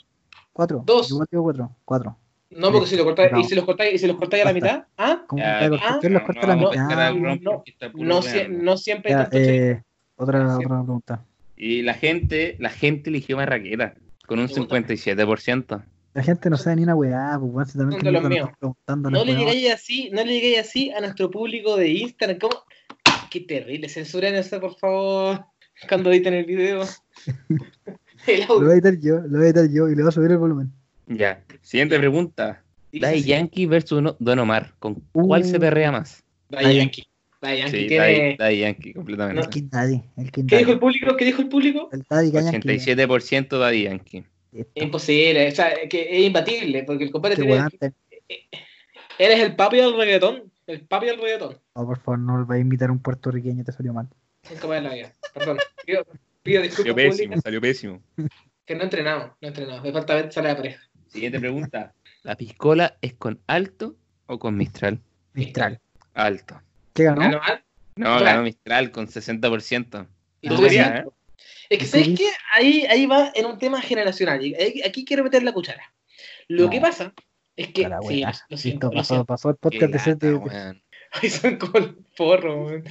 Cuatro. Dos. Igual digo cuatro. Cuatro. No, porque si lo cortáis, No. y si los cortáis, y si los cortáis a la mitad, ¿ah? ¿Cómo Ya, que los ah, ¿quién los corta a la mitad? al no, no, siempre Ya, eh, otra, Sí. otra pregunta. Y la gente, la gente eligió marraqueta con un Me gusta. 57%. La gente no sabe ni una weá, pues también que preguntando No le digáis así, no le digáis así a nuestro público de Instagram. ¿Cómo? Qué terrible, censuren eso, por favor. Cuando editen el video. El Lo voy a editar yo, lo voy a editar yo y le voy a subir el volumen. Ya. Siguiente pregunta. Así, Yankee versus No- Don Omar. ¿Con cuál se Uh. perrea más? Daddy Yankee. Daddy Yankee Sí, tiene. Daddy, Yankee, completamente. El King Daddy, el King ¿Qué dijo el público? ¿Qué dijo el público? El Daddy Yankee. 87% Daddy Yankee. Imposible, o sea, que es imbatible, porque el compadre tiene. weón, te- Eres el papi del reggaetón. El papi del reggaetón. Oh, por favor, no va a invitar a un puertorriqueño, te salió mal. Nunca más en la vida. Perdón. Pido, pido disculpas Salió pésimo, salió pésimo. que no entrenamos, no entrenamos. Me falta ver sale la pareja. Siguiente pregunta. ¿La piscola es con alto o con Mistral? Mistral. Alto. ¿Qué ganó? ¿Ganó mal? No, Claro. ganó Mistral con 60%. Y tú ¿eh? Es que, ¿Y tú ¿sabes qué? Ahí, ahí va en un tema generacional. Aquí quiero meter la cuchara. Lo No. que pasa es que. Sí, lo siento, lo pasó, siento. pasó el podcast de. Ay, son como el forro, weón.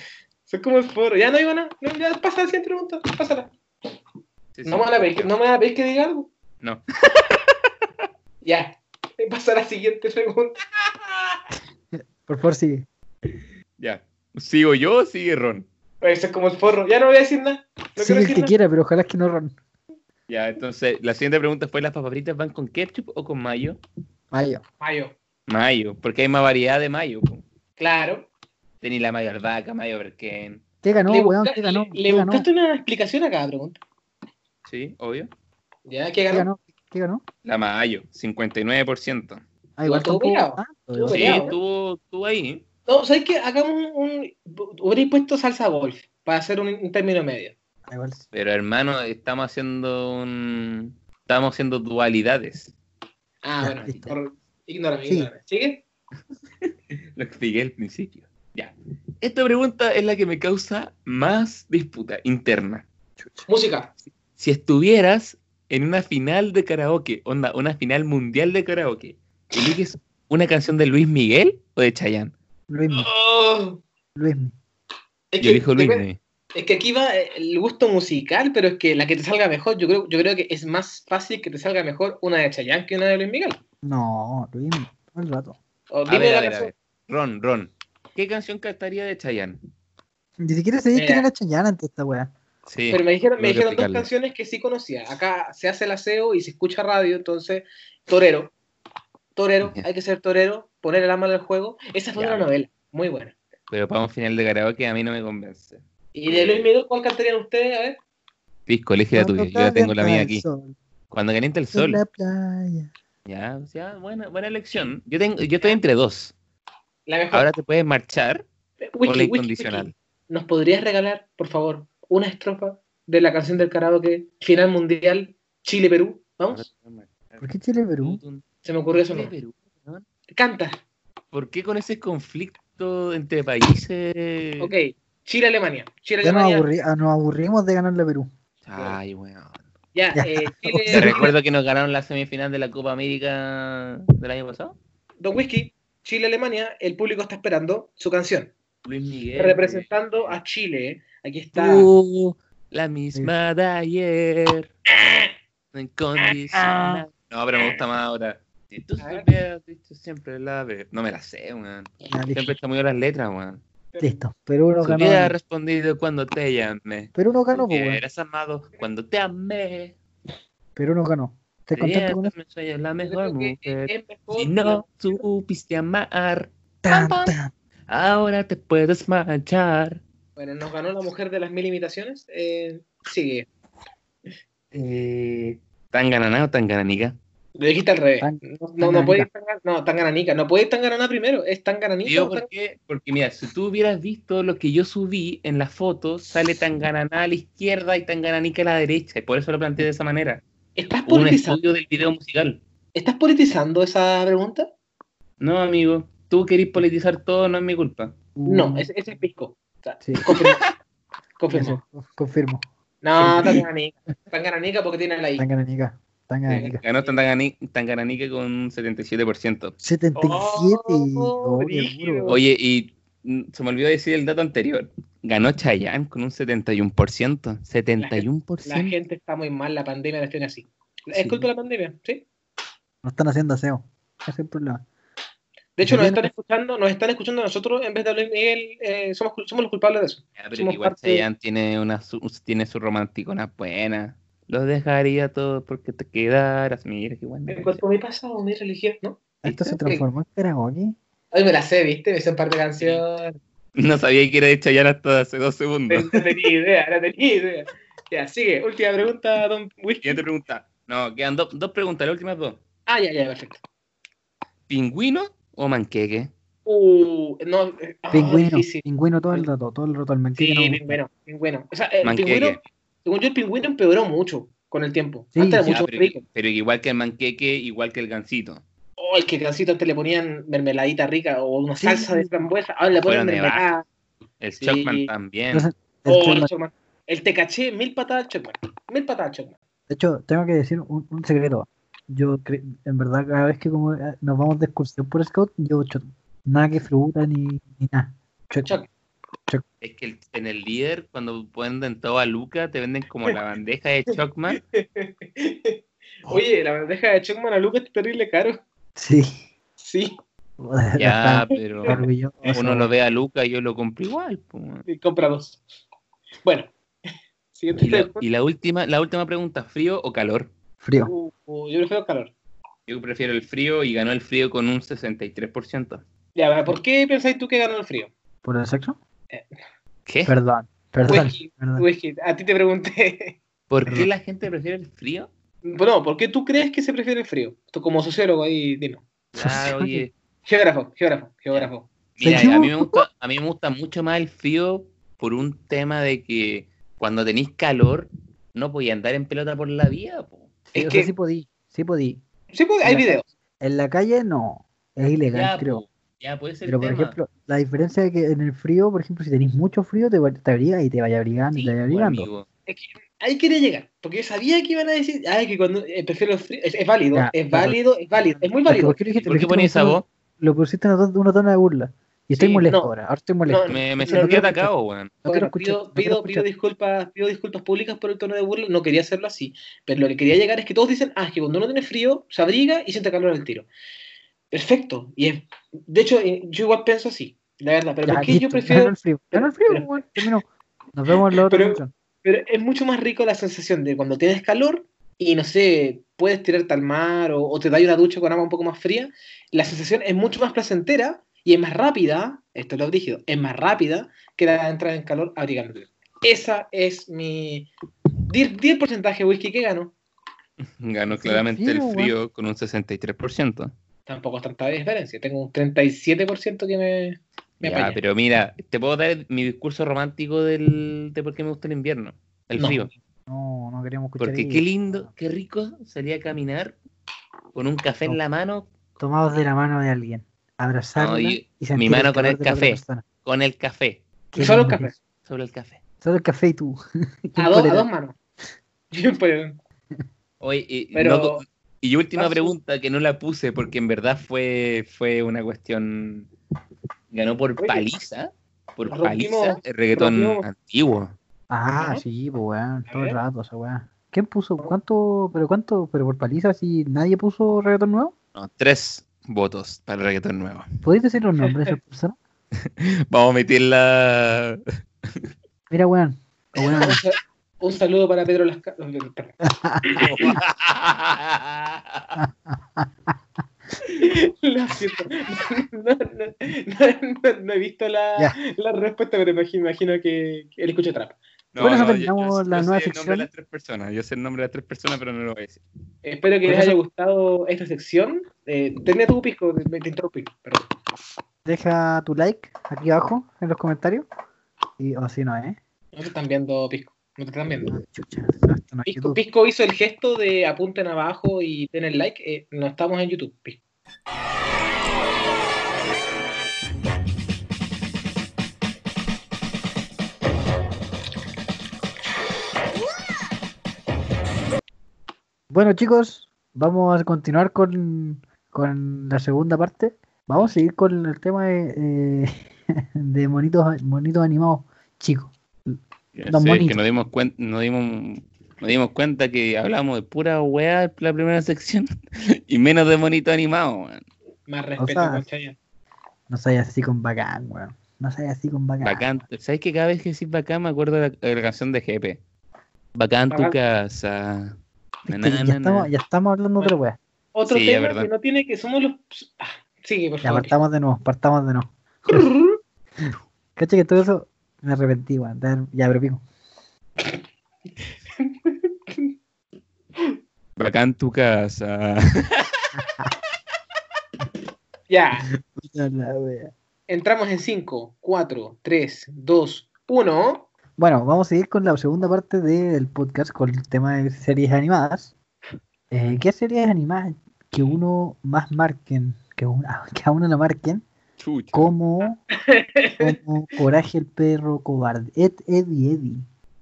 Son como el forro. Ya no digo nada. No, ya pasa la siguiente pregunta. Pásala. Sí, sí. No me van a pedir, no me van a pedir que diga algo. No. Ya. Pasa a la siguiente pregunta. Por favor, sigue. Ya. ¿Sigo yo o sigue Ron? Eso es como el forro. Ya no voy a decir nada. No Sigue el que nada. quiera, pero ojalá que no Ron. Ya, entonces, la siguiente pregunta fue, ¿las papas fritas van con ketchup o con mayo? Mayo. Mayo. Mayo, porque hay más variedad de mayo. Claro. Tení la mayo albahaca, mayo berquén. ¿Qué ganó, ¿Le, weón? ¿Qué ganó? le- buscaste una explicación a cada pregunta? Sí, obvio. ¿Ya? ¿Qué ¿Qué ganó? Ganó? ¿Qué ganó? La Mayo, 59%. Ah, igual tanto. Sí, estuvo, estuvo ahí. No, ¿sabes qué? Hagamos un, un... Hubierais puesto salsa golf para hacer un, un término medio. Ah, igual. Pero hermano, estamos haciendo un... Estamos haciendo dualidades. Ah, Ya, bueno. Por... Ignórame, Sí. ignórame. ¿Sigue? Lo expliqué al principio. Ya. Esta pregunta es la que me causa más disputa interna. Chucha. Música. Si estuvieras en una final de karaoke, onda, una final mundial de karaoke, ¿eliges una canción de Luis Miguel o de Chayanne? Luismi, Oh, Luismi. es, Yo que, elijo Luis Miguel. es que aquí va eh, el gusto musical, pero es que la que te salga mejor, yo creo, yo creo que es más fácil que te salga mejor una de Chayanne que una de Luis Miguel. No, Luismi, todo el rato. O A dime ver, la a ver, a ver. Ron, Ron. ¿Qué canción cantaría de Chayanne? Ni siquiera sabía quién era Chayanne antes esta weá. Sí. Pero me dijeron, me dijeron dos canciones que sí conocía. Acá se hace el aseo y se escucha radio, entonces, torero. Torero, Ya. hay que ser torero, poner el alma el juego. Esa fue Ya. una novela, muy buena. Pero para un final de karaoke a mí no me convence. Y de Luis Miguel, ¿cuál cantarían ustedes? A ver. Pisco, elige la tuya. Yo ya tengo la mía aquí. Cuando calienta el en sol. la playa. Ya, o sea, buena, buena elección. Yo tengo, yo estoy entre dos. La mejor. Ahora te puedes marchar Wiki, o la wiki, incondicional. wiki. ¿Nos podrías regalar, por favor, una estrofa de la canción del karaoke final mundial Chile-Perú? ¿Vamos? ¿Por qué Chile Perú? Se me ocurrió eso. Chile, ¿no? Perú. Canta. ¿Por qué con ese conflicto entre países? Ok. Chile-Alemania. Ya nos, Chile-Alemania. aburri- ah, nos aburrimos de ganarle a Perú. Ay, weón. Ya, Ya. eh, Te Chile, recuerdo que nos ganaron la semifinal de la Copa América del año pasado. Don Whisky, Chile-Alemania, el público está esperando su canción. Luis Miguel. Representando a Chile. Aquí está. Tú, la misma de ayer. Incondicional. No, pero me gusta más ahora. Si tú supieras, dicho siempre la ve. No me la sé, weón. Siempre está muy bien las letras, weón. Listo. Perú no Si ganó. hubiera respondido cuando te llamé. Perú no Si ganó, weón. hubieras amado cuando te amé. Perú no ganó. ¿Estás contento con eso? Soy la mejor mujer. Si no supiste amar, Tan, pam. tan. ahora te puedes marchar. Bueno, nos ganó la mujer de las mil imitaciones. Eh, sigue. Eh, ¿Tan gananá o tan gananica? Lo dijiste al revés. Tan- no, no, tan no puede ir gananica. tan, no, tan gananica. No puede ir tan gananá primero. Es tan gananica. Digo, o tan- ¿por qué? Porque mira, si tú hubieras visto lo que yo subí en las fotos, sale tan gananá a la izquierda y tan gananica a la derecha. Y por eso lo planteé de esa manera. ¿Estás Un politizando, estudio del video musical. ¿Estás politizando esa pregunta? No, amigo. Tú querís politizar todo, no es mi culpa. No, Mm, ese, ese es pisco. Sí, confirmo. confirmo. confirmo. No, tan gananica. Tan gananica porque tiene la I. Tan gananica. Tan gananica. Ganó tan gananica, tan gananica con un 77%. 77. Oh. Oye, y mm, se me olvidó decir el dato anterior. Ganó Chayanne con un 71%. 71%. La gente está muy mal, la pandemia la tiene así. Es Sí. culpa de la pandemia, ¿sí? No están haciendo aseo. Ese es el problema. De hecho, nos están escuchando, nos están escuchando a nosotros en vez de Luis Miguel, eh, somos, los culpables de eso. Ya, pero Somos que igual parte- Chayanne tiene, una, su- tiene su romanticona buena. Los dejaría todo porque te quedaras. Mira, qué buena. En cuanto a mi pasado, mi religión, ¿no? Esto se transformó en karaoke. Ay, me la sé, ¿viste? Me sé un par de canciones. No sabía que era de Chayanne hasta hace dos segundos. No tenía idea, no tenía idea. Ya, sigue. Última pregunta, Don Whisky. Siguiente pregunta. No, quedan do- dos preguntas, las últimas dos. Ah, ya, ya, perfecto. ¿Pingüino o manqueque? Uh, no, eh, ah, Pingüino. Pingüino todo el rato. Todo el rato. El Sí, manqueque no pingüino, pingüino. O sea, el Manqueque. pingüino, según yo, el pingüino empeoró mucho con el tiempo. Sí, Antes era mucho pero, rico. pero igual que el manqueque, igual que el gansito. Oh, el que cancito antes le ponían mermeladita rica o una Sí. salsa de frambuesa. Ahora le ponen mermelada. El Sí. Chocman también. Entonces, el Oh, el Chocman. El te caché, mil patadas Chocman. Mil patadas Chocman. de hecho, tengo que decir un, un secreto. Yo, cre- en verdad, cada vez que como eh, nos vamos de excursión por Scout, yo cho- nada que fruta ni, ni nada. Cho- Choc. Es que el- en el líder, cuando venden todo a Luca, te venden como la bandeja de Chocman. Oye, la bandeja de Chocman a Lucas es terrible caro. Sí. Sí, Ya, pero uno lo ve a Luca y yo lo compro igual. po. y compra dos. Bueno, siguiente Y la, y la última, la última pregunta, ¿frío o calor? Frío. Uh, uh, yo prefiero calor. Yo prefiero el frío y ganó el frío con un 63%. Ya, ¿por qué pensáis tú que ganó el frío? ¿Por el sexo? ¿Qué? Perdón. Perdón, Whisky, perdón. Whisky, a ti te pregunté. ¿Por qué la gente prefiere el frío? No, ¿por qué tú crees que se prefiere el frío? Tú como sociólogo ahí, dino. Ah, oye, Geógrafo, geógrafo, geógrafo. mira, ¿Se a mí, me gusta, a mí me gusta mucho más el frío por un tema de que cuando tenéis calor no podía andar en pelota por la vía. po. Sí, Es o sea, que- sí podí, sí podí. Sí, pues, hay Ya. videos. En la calle no, es ilegal, Ya, creo. po, ya puede ser Pero por tema. ejemplo, la diferencia es que en el frío, por ejemplo, si tenéis mucho frío, te, te abrigas y te vaya abrigando y Sí, te vaya po, abrigando. amigo. Ahí quería llegar, porque yo sabía que iban a decir, ay, que cuando eh, prefiero el frío, es, es válido, Ya, es válido, es válido, es muy válido. ¿por qué? ¿Por Lo qué pones esa voz? Lo pusiste en una una tono de burla. Y estoy Sí, molesto no. ahora, ahora estoy molesto. No, Me, me No, sentí no, atacado, weón. Bueno, pido, pido, pido disculpas, pido disculpas públicas por el tono de burla, no quería hacerlo así, pero lo que quería llegar es que todos dicen, ah, es que cuando uno tiene frío, se abriga y siente calor al tiro. Perfecto, y es, de hecho, eh, yo igual pienso así, la verdad, pero ¿por qué yo prefiero, el frío. El pero- frío. Nos vemos en la otra Pero- pero es mucho más rico la sensación de cuando tienes calor y no sé, puedes tirarte al mar o, o te da una ducha con agua un poco más fría, la sensación es mucho más placentera y es más rápida, esto es lo brígido, es más rápida que la de entrar en calor abrigándote. Esa es mi 10%, 10 porcentaje de whisky que gano. Ganó Sí, claramente el frío con un 63%. Tampoco es tanta diferencia, tengo un 37% que me, me Ya, pero mira, te puedo dar mi discurso romántico del, de por qué me gusta el invierno. El No. frío. No, no queríamos escuchar Porque qué lindo, qué rico salir a caminar con un café en la mano, Tomados de la mano de alguien, abrazarla No, y- y mi mano con el café. con el café, Solo el café. sobre el café. Solo el café y tú. A, dos- a dos manos. Oye, y, Pero- no- y última Paso. pregunta que no la puse porque en verdad fue, fue una cuestión. Ganó por Oye, paliza. Por rompimos- paliza el reggaetón rompimos- antiguo. Ah, sí, pues weón, todo el rato esa weá. ¿Quién puso? ¿Cuánto? ¿Pero cuánto? ¿Pero por paliza si nadie puso reggaetón nuevo? No, tres votos para el reggaetón nuevo. ¿Podéis decir los nombres de esas personas? Vamos a meter la. Mira, weón. weón, un, sa- un saludo para Pedro perdón. Lo siento. No, no, no, no- no he visto la, la respuesta, pero imagino, imagino que, que él escucha trap. Bueno, terminamos yo- la yo nueva sé el nombre sección. de las tres personas. Yo sé el nombre de las tres personas, pero no lo voy a decir. Espero que les haya gustado esta sección. Eh, termina tu pisco, me te interrumpí. Perdón. deja tu like aquí abajo en los comentarios. Y, o si no, ¿eh? No te están viendo, Pisco. No te están viendo. Ah, chucha, esto no es Pisco, YouTube. Pisco hizo el gesto de apunten abajo y den el like. Eh, no estamos en YouTube, Pisco. Bueno, chicos, vamos a continuar con, con la segunda parte. Vamos a seguir con el tema de, eh, de monitos, monitos animados chicos. Los sé, monitos. que nos dimos, cuen- nos, dimos, nos dimos cuenta que hablamos de pura weá la primera sección y menos de monito animado. weón. Más respeto, sea, conchaya. No soy así con bacán, weón. No soy así con bacán. Bacán. ¿Sabes que cada vez que decís bacán me acuerdo de la, de la canción de GP? Bacán tu Bacán. casa. Na, Viste, na, ya, na, estamos, ya estamos hablando de otra weá. Otro Sí, tema que no tiene que somos los. Ah, sigue, por Ya favor. partamos de nuevo, partamos de nuevo. Cacha que todo eso me arrepentí, weón. Ya, pero pico. Bacán tu casa. Ya, Ya la wea. entramos en 5, 4, 3, 2, 1. Bueno, vamos a seguir con la segunda parte del podcast con el tema de series animadas. Eh, ¿Qué series animadas que uno más marquen, que, una, que a uno lo marquen, Chucha. como, como Coraje el perro cobarde, Ed, Eddie, Eddie,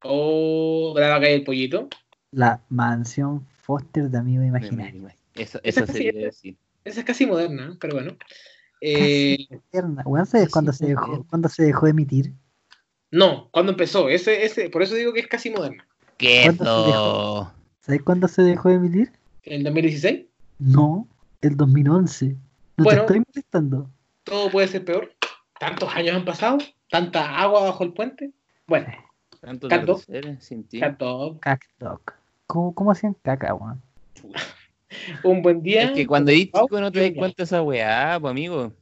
Oh, brava que hay el pollito. la mansión Foster de amigo imaginario? Eso, Esa eso sería decir. Esa es casi moderna, pero bueno. Eh, Eterna. Weón, ¿sabes cuándo se, dejó, moderna. cuándo se dejó de emitir? no, cuando empezó? Ese, ese, por eso digo que es casi moderna. Queso. ¿Sabes cuándo se dejó de emitir? ¿El 2016? No, el 2011. No Bueno. te estoy molestando. Todo puede ser peor. Tantos años han pasado, tanta agua bajo el puente. Bueno, Tanto sin ti. ¿Cómo, ¿Cómo hacían caca, weón? Un buen día. Es que cuando eres chico no te das cuenta esa weá, pues amigo.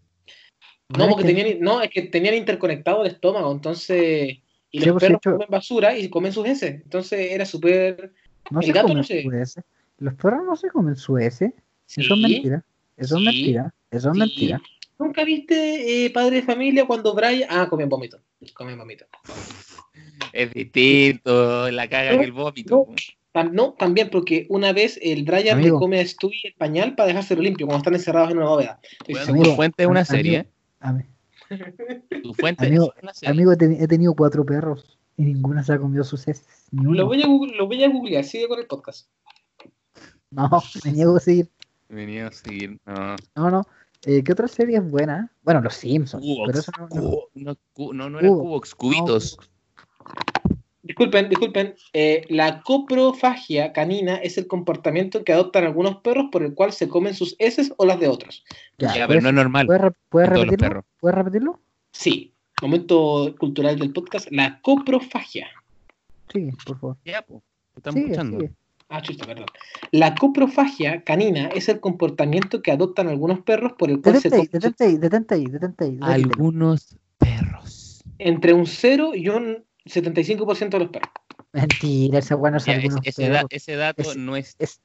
No, es porque que- tenían, no, es que tenían interconectado el estómago, entonces Y los pues, perros hecho- comen basura y comen sus heces. Entonces era súper. No El se gato no sé. Los perros no se comen su S. Eso es Sí. mentira. Eso es Sí. mentira. Eso es Sí. mentira. ¿Nunca viste eh, Padre de Familia cuando Brian. Ah, comen vómito. Comen vómito. Es distinto, la caga No, que el vómito. no. Tam- no, también porque una vez el Brian Amigo. le come a Stewie el pañal para dejárselo limpio cuando están encerrados en una bóveda. Bueno, seguro. tu fuente es una amigo, serie. Ami- Tu fuente Amigo, es una serie. Amigo, he, teni- he tenido cuatro perros y ninguno se ha comido sus heces. Ni uno. Lo voy, a lo voy a googlear, sigue con el podcast. No, me niego a seguir. Venía a seguir. No. No, no. Eh, ¿Qué otra serie es buena? Bueno, Los Simpsons. Pero Cubox. eso no, no- Cubo- no, cu- no, no era Cubo. Cubox, cubitos. Disculpen, disculpen. eh, la coprofagia canina es el comportamiento que adoptan algunos perros por el cual se comen sus heces o las de otros. Ya, Ya, pero ¿puedes, no es normal. ¿puedes, repetirlo? ¿Puedes repetirlo? Sí, momento cultural del podcast, la coprofagia. Sigue, por favor. Ya, pues. Estamos Sigue, escuchando. sigue. Ah, chuta, perdón. La coprofagia canina es el comportamiento que adoptan algunos perros por el cual se Detente ahí, comen detente ahí, detente ahí, detente ahí. Algunos perros. entre un 0 y un 75% de los perros. Mentira, ese bueno es Ya, ese, algunos ese da- perros. ese dato Es- no es. Es,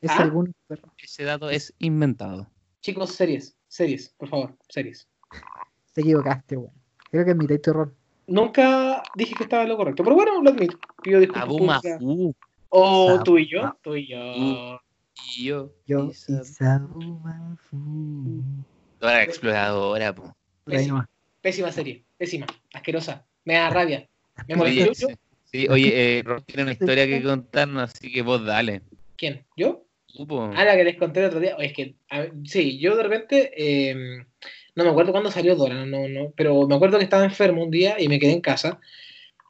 es ¿Ah? algunos perros. Ese dato es inventado. Chicos, series, series, por favor, series. Te equivocaste, weón. Creo que admitáis tu error. Nunca dije que estaba en lo correcto, pero bueno, lo admito. Pido disculpas. Mafu. Oh, tú y yo, tú y yo. Y yo. Yo. Dora la exploradora, po. Nomás. Pésima serie, pésima, asquerosa, me da rabia. Me Oye, molestó. sí, sí, oye, eh, Rob tiene una historia que contarnos, así que vos dale. ¿Quién? ¿Yo? Tú, po. Ah, la que les conté el otro día. Oye, es que, a sí, yo de repente, eh, no me acuerdo cuándo salió Dora, no, no, pero me acuerdo que estaba enfermo un día y me quedé en casa.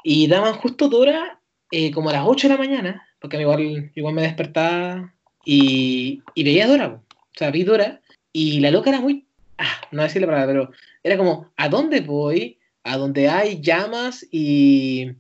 Y daban justo Dora eh, como a las 8 de la mañana, porque a igual, igual me despertaba y, y veía Dora. po. O sea, vi Dora y la loca era muy, ah, no a decir la palabra, pero era como, ¿a dónde voy? ¿A donde hay llamas y,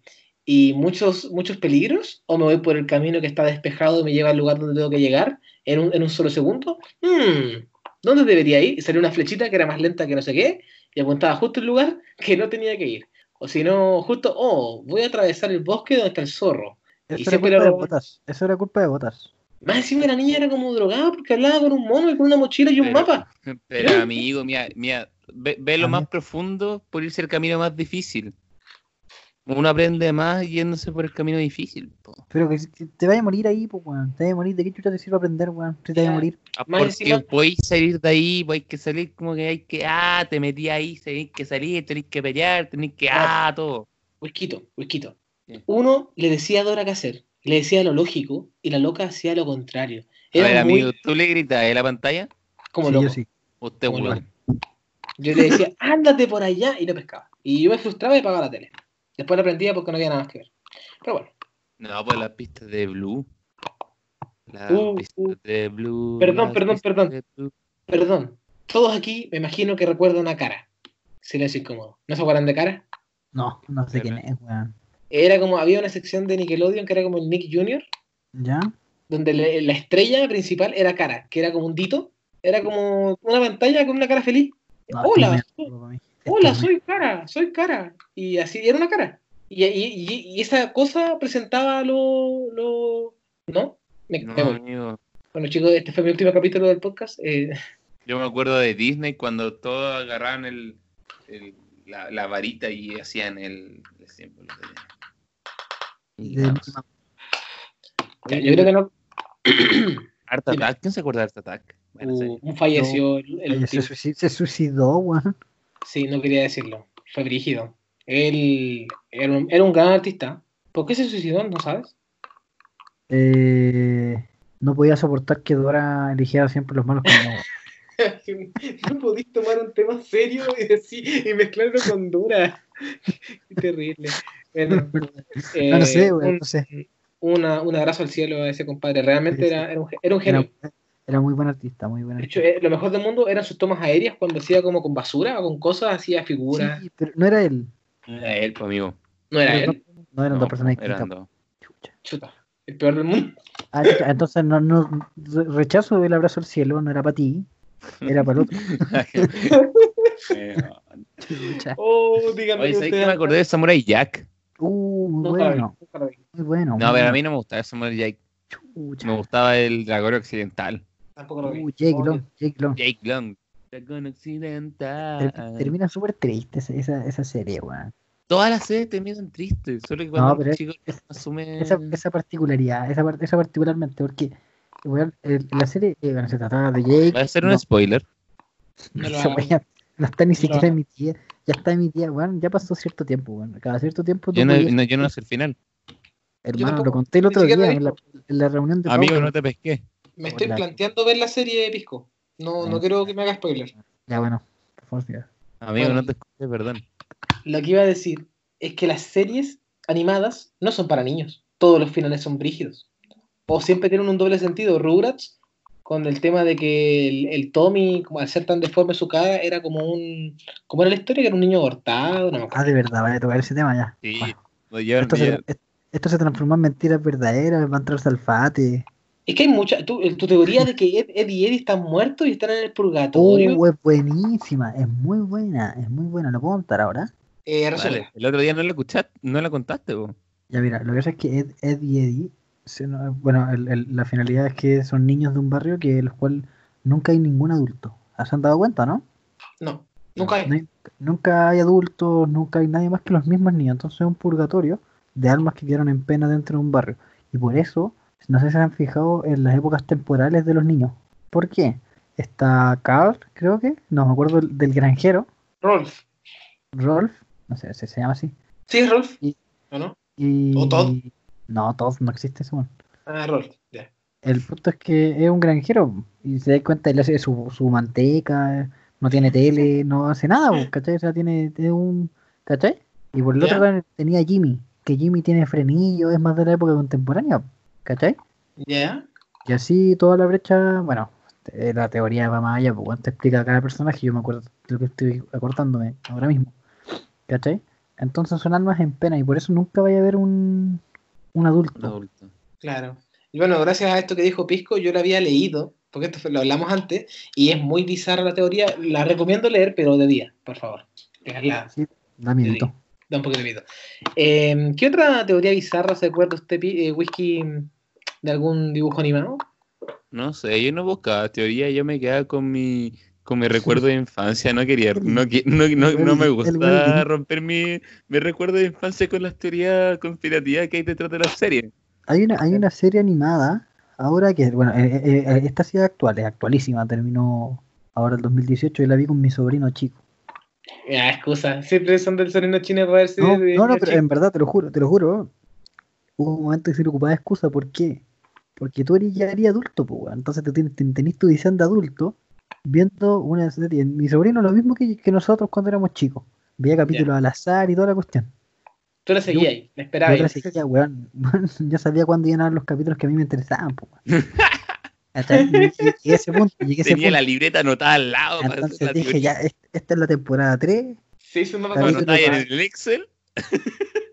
y muchos, muchos peligros? ¿O me voy por el camino que está despejado y me lleva al lugar donde tengo que llegar en un, en un solo segundo? Hmm, ¿Dónde debería ir? Y salió una flechita que era más lenta que no sé qué y apuntaba justo el lugar que no tenía que ir. O si no, justo, oh, voy a atravesar el bosque donde está el zorro. Y Eso era culpa de botas. Eso era culpa de botas. Más encima la niña era como drogada porque hablaba con un mono y con una mochila y un Pero- mapa. Pero amigo, mira, mira, ve, ve lo más profundo por irse el camino más difícil. Uno aprende más yéndose por el camino difícil. po. Pero que, que te vaya a morir ahí, pues, weón. Te vaya a morir. ¿De qué chucha te sirve aprender, weón? Si te vaya a morir. Ah, Porque podéis salir de ahí, hay que salir como que hay que, ah, te metí ahí, tenéis que salir, tenéis que pelear, tenéis que, ah, todo. Whisquito. Sí. Uno le decía a Dora qué hacer, le decía lo lógico y la loca hacía lo contrario. A Era ver, muy amigo, ¿tú le gritas en la pantalla? como Sí, loco. yo sí. Usted, Como weón. Yo le decía, ándate por allá y no pescaba. Y yo me frustraba y apagaba la tele. Después la prendía porque no había nada más que ver. Pero bueno, No, pues las pistas de Blue. Las Uh, pistas uh. de Blue. Perdón, perdón, perdón. perdón. Todos aquí me imagino que recuerdan una cara. Silencio incómodo. ¿No se acuerdan de cara? No, no sé quién es, weón. Era como, había una sección de Nickelodeon que era como el Nick Jr., ¿Ya? donde le- la estrella principal era cara, que era como un dito. Era como una pantalla con una cara feliz. No, Hola, esto Hola, soy cara, soy cara. Y así era una cara. Y, y- y- y esa cosa presentaba lo. lo... ¿No? Me, No, me voy. amigo. Bueno, chicos, este fue mi último capítulo del podcast. Eh, Yo me acuerdo de Disney cuando todos agarraban el, el- la, la varita y hacían el, el símbolo de. ya, yo creo que no. Art. Attack, ¿quién se acuerda de Art Attack? Buena Uh, un falleció el, el se suicidó, weón. Sí, no quería decirlo. Fue brígido. Él era un, era un gran artista. ¿Por qué se suicidó? ¿No sabes? Eh, no podía soportar que Dora eligiera siempre los malos como no podís tomar un tema serio y decir y mezclarlo con Dora. Qué terrible. Bueno, No, no sé, eh, weón, un- no sé. una- un abrazo al cielo a ese compadre. Realmente Sí, sí. era, era, un, era un genio. Era, era muy buen artista, muy buen De artista. hecho, eh, lo mejor del mundo eran sus tomas aéreas cuando hacía como con basura o con cosas, hacía figuras. Sí, pero no era él. No Era él, pues, amigo. No era Pero él. No eran No, dos personas eran distintas. dos. Chucha. Chuta, el peor del mundo. Ah, entonces no, no re- rechazo el abrazo al cielo, no era para ti, era para el otro. Chucha. Oh, díganme Oye, que ¿sabes que ustedes- me acordé de Samurai Jack? Uh, muy bueno. Muy bueno. No, pero a mí no me gustaba Samurai Jack. Chucha. Me gustaba el dragón occidental. Tampoco lo vi. Uh, Jake Long, Jake Long. Jake Long. Dragón Ter- occidental. termina súper triste esa, esa, esa serie, weón. Todas las series terminan tristes, solo que cuando No, pero chico es- asume... Esa, esa particularidad, esa, esa particularmente, porque weón, el- la serie, eh, bueno, se trataba de Jake. Va a ser un spoiler. No no está ni siquiera hagas. emitida, ya está emitida, weón, ya pasó cierto tiempo, weón. Cada cierto tiempo Yo no, no- yo no sé el final. hermano, lo conté el otro día en la, en la reunión de Amigo, no te pesqué. Me estoy planteando ver la serie de Pisco. No, no quiero que me haga spoiler. Ya bueno, por favor. Amigo, Bueno. no te escuché, perdón. Lo que iba a decir es que las series animadas no son para niños. Todos los finales son brígidos. O siempre tienen un doble sentido. Rugrats, con el tema de que el, el Tommy, como al ser tan deforme su cara, era como un. como era la historia, que era un niño abortado. No Ah, de verdad, vaya a tocar ese tema ya. Sí, Bueno, no, yo- esto, se, est- esto se transformó en mentiras verdaderas, va a entrar Salfate. Es que hay mucha. Tu, tu teoría de que Ed, Ed y Eddie están muertos y están en el purgatorio. Oh, es buenísima, es muy buena, es muy buena. ¿Lo puedo contar ahora? eh, Vale. El otro día no la escuchaste, no la contaste, po. Ya mira, lo que pasa es que Ed, Ed y Eddie, bueno, el- el- la finalidad es que son niños de un barrio que en los cual nunca hay ningún adulto. ¿Se han dado cuenta, no? No, nunca hay. No hay- nunca hay adultos, nunca hay nadie más que los mismos niños. Entonces es un purgatorio de almas que quedaron en pena dentro de un barrio. Y por eso, no sé si se han fijado en las épocas temporales de los niños. ¿Por qué? Está Carl, creo que, no me acuerdo del, granjero, Rolf. Rolf, no sé si se llama así. ¿Sí Rolf? Y- ¿O no? Y... ¿O Todd? No, Todd no existe ese. Ah, Rolf. Ya. El punto es que es un granjero y se da cuenta, él hace su, su manteca, no tiene tele, no hace nada, ¿cachai? O sea, tiene, tiene un. ¿cachai? Y por el otro lado tenía Jimmy, que Jimmy tiene frenillo, es más de la época contemporánea, ¿cachai? Ya. Y así toda la brecha, bueno, eh, la teoría va más allá, pues te explica cada personaje, yo me acuerdo de lo que estoy acordándome ahora mismo, ¿cachai? Entonces son almas en pena y por eso nunca vaya a haber un, un adulto. Un adulto. Claro. Y bueno, gracias a esto que dijo Pisco, yo lo había leído, porque esto lo hablamos antes, y es muy bizarra la teoría. La recomiendo leer, pero de día, por favor. Leerla, Sí, da. Da un poquito de miedo. Eh, ¿Qué otra teoría bizarra se acuerda usted, eh, Whisky, de algún dibujo animado? No sé, yo no buscaba teoría, yo me quedaba con mi con mi recuerdo de infancia, no quería, no, no, no, no me gusta romper mi, mi recuerdo de infancia con las teorías conspirativas que hay detrás de la serie. Hay una, hay una serie animada ahora que, bueno, eh, eh, eh, esta sí es actual, es actualísima, terminó ahora el 2018 y la vi con mi sobrino chico. Ya, excusa, siempre son del sonino chino para ver si... No, de- no, no, pero en verdad te lo juro, te lo juro. Hubo un momento que se le ocupaba de excusa, ¿por qué? Porque tú eres, ya eres adulto, pues, weón. entonces te ten- tenés tu visión de adulto viendo una serie. Mi sobrino lo mismo que, que nosotros cuando éramos chicos. Veía capítulos al azar y toda la cuestión. Tú la seguías ahí, la Yo, esperabas. otra seguía, weón, yo sabía cuándo iban a dar los capítulos que a mí me interesaban, pues. Y Llegué a ese punto, llegué a ese Tenía punto. la libreta anotada al lado Entonces dije, ya, est- esta es la temporada 3 Sí, sí, no acuerdo. Anotada en el Excel.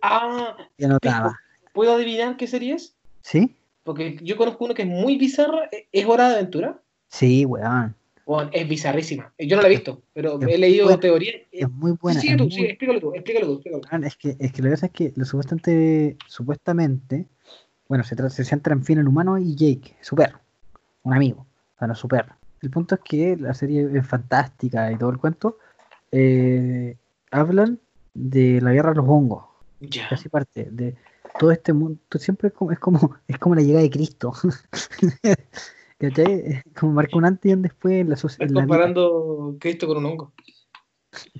Ah, y anotaba. ¿puedo adivinar qué serie es? ¿Sí? Porque yo conozco uno que es muy bizarra. ¿e- ¿Es Hora de Aventura? Sí, weón. Bueno, es bizarrísima. Yo no la he visto, pero Es he leído buena. teoría. Es muy buena. sí, es tú, muy- sigue, explícalo tú, explícalo tú, explícalo es, que, es que lo que pasa es que lo supuestamente, supuestamente, bueno, se, se centra en Finn el humano y Jake, su perro, un amigo, o sea, no su perro. El punto es que la serie es fantástica y todo el cuento. eh, hablan de la guerra de los hongos. Ya. casi parte de todo este mundo siempre es como es como, es como la llegada de Cristo ¿Cachai? Como marca un antes y un después en la, soci- Estás en la comparando Cristo con un hongo.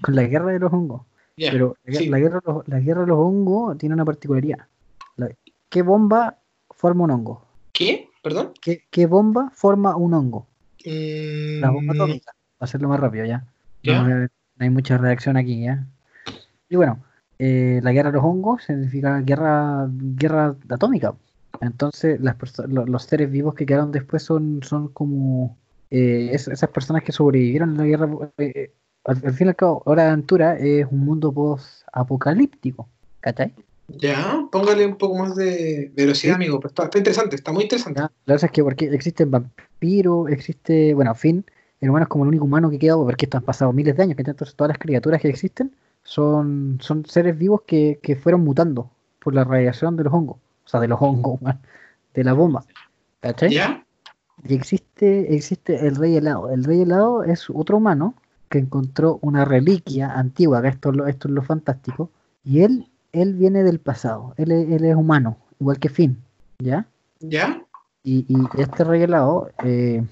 con la guerra de los hongos Ya. pero la, sí. la guerra de los, la guerra de los hongos tiene una particularidad La- ¿qué bomba forma un hongo? ¿Qué? ¿Perdón? ¿qué, qué bomba forma un hongo? Mm, la bomba atómica va a hacerlo más rápido ya Ya. No, eh, no hay mucha reacción aquí, ¿ya? Y bueno, eh, la guerra de los hongos significa guerra, guerra atómica. Entonces, las los seres vivos que quedaron después son, son como eh, es- esas personas que sobrevivieron en la guerra. eh, eh, al, al fin y al cabo, Hora de Aventura es un mundo post-apocalíptico. ¿Cachai? Ya, póngale un poco más de velocidad, amigo. pero Está, está interesante, está muy interesante. ¿Ya? La verdad es que porque existen vampiros, existe, bueno, Finn el humano es como el único humano que queda, porque esto han pasado miles de años, que entonces todas las criaturas que existen son, son seres vivos que, que fueron mutando por la radiación de los hongos, o sea, de los hongos, de la bomba. ¿Cachai? ¿Ya? Y existe, existe el rey helado. El rey helado es otro humano que encontró una reliquia antigua, que esto, es lo- esto es lo fantástico, y él, él viene del pasado, él, es- él es humano, igual que Finn, ¿ya? ¿Ya? Y, y este rey helado eh,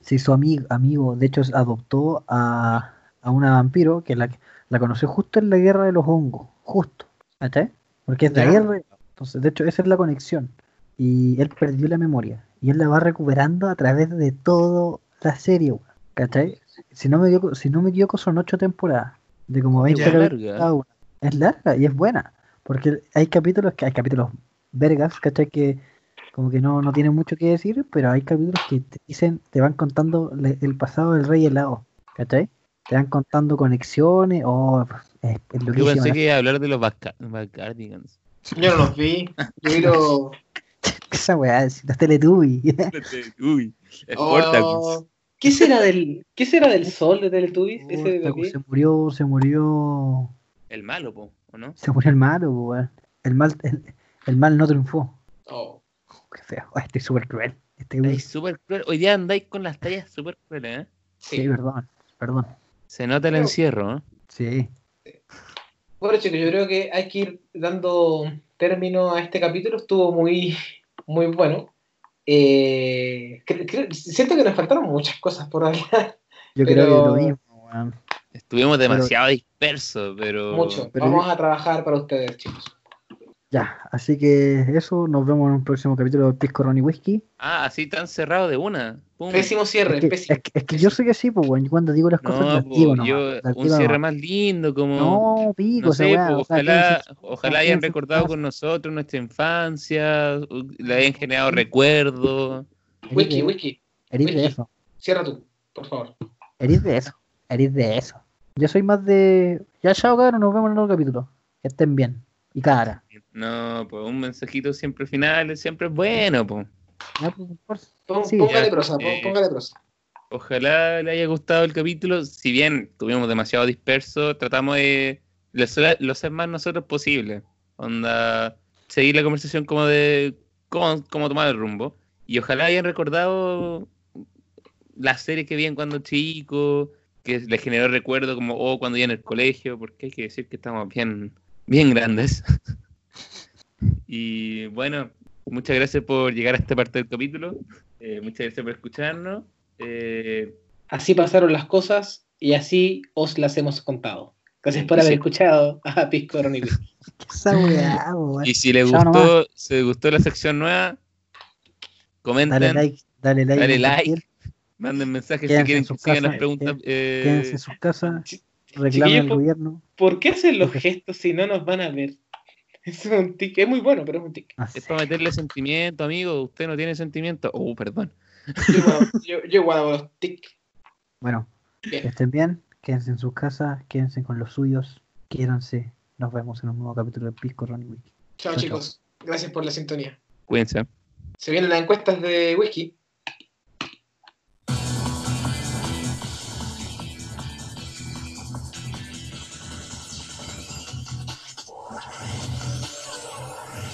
se hizo amigo, amigo, de hecho adoptó a, a una vampiro que la, la conoció justo en la guerra de los hongos, justo, ¿cachai? Porque es de Ya. ahí el rey. Entonces, de hecho, esa es la conexión. Y él perdió la memoria. Y él la va recuperando a través de toda la serie, ¿cachai? Si no me equivoco, si no me equivoco son ocho temporadas. De como 20 Ya. capítulos Larga. cada una. Es larga y es buena. Porque hay capítulos que hay capítulos vergas, ¿cachai? Que como que no, no tienen mucho que decir, pero hay capítulos que te dicen, te van contando le- el pasado del rey helado, ¿cachai? Te van contando conexiones, o es, es Yo pensé que iba a hablar de los Backardigans. Yo no los vi. Yo vi los. esa weá, es los Teletubbies. Uy, Oh, Sportacus. ¿Qué será del, ¿Qué será del sol de Teletubbies? Ese de Puta, aquí. se murió, se murió, El malo, po, ¿o no? se murió el malo, po, weón. El mal, el, el mal no triunfó. Oh. Qué feo, Ay, estoy súper cruel. Este Estáis súper cruel. Hoy día andáis con las tallas súper crueles, ¿eh? Sí, perdón, perdón. Se nota el Pero- encierro, ¿eh? Sí. Bueno, chicos, yo creo que hay que ir dando término a este capítulo. Estuvo muy, muy bueno. Eh, siento que nos faltaron muchas cosas por hablar. Yo Pero- creo que lo mismo, weón. Estuvimos demasiado dispersos, pero. Mucho. pero Vamos yo- a trabajar para ustedes, chicos. Ya, así que eso, nos vemos en un próximo capítulo de Pisco Ron y Whisky. Ah, así tan cerrado de una. Pum. Pésimo cierre, Es que, pésimo. es que- es que yo sé que sí, pues, cuando digo las cosas No, las po, digo nomás, yo, las un cierre nomás. más lindo, como. No, pico, No pues, o sea, ojalá, ojalá hayan recordado con nosotros nuestra infancia, le hayan generado recuerdos. Whisky, whisky. erís de eso, Cierra tú, por favor. erís de eso, erís de eso. Yo soy más de. Ya, chao, cabrón, nos vemos en el otro capítulo. Que estén bien. Y cara. No, pues un mensajito siempre final, siempre es bueno, pues. Ya, pues, por- Sí, póngale prosa, pon- Eh, póngale prosa. Ojalá le haya gustado el capítulo. Si bien tuvimos demasiado disperso, tratamos de lo ser, lo ser más nosotros posible. Onda, seguir la conversación como de cómo, cómo tomar el rumbo. Y ojalá hayan recordado las series que vi cuando chico, que les generó recuerdo como oh, cuando iba en el colegio, porque hay que decir que estamos bien, bien grandes. y bueno, muchas gracias por llegar a esta parte del capítulo. Eh, muchas gracias por escucharnos. Eh, Así pasaron las cosas y así os las hemos contado. Gracias por Y haber sí. escuchado a Pisco Ron y si les Chao gustó, si les gustó la sección nueva, comenten, Dale like, dale like. Dale like. Manden mensajes Quédense si quieren en que sus sigan las casas, preguntas. eh, Quédense en sus casas. Ch- Reclamen al gobierno. ¿Por qué hacen los gestos si no nos van a ver? Es un tic, es muy bueno, pero es un tic. Así. es para meterle sentimiento, amigo. Usted no tiene sentimiento. Oh, perdón. Yo guardo, yo, yo guardo los tic. Bueno, Bien. que estén bien. Quédense en sus casas. Quédense con los suyos. Quiéranse. Nos vemos en un nuevo capítulo de Pisco Ron y Wiki. Chao, Chao, chicos. Gracias por la sintonía. Cuídense. Se vienen las encuestas de whisky.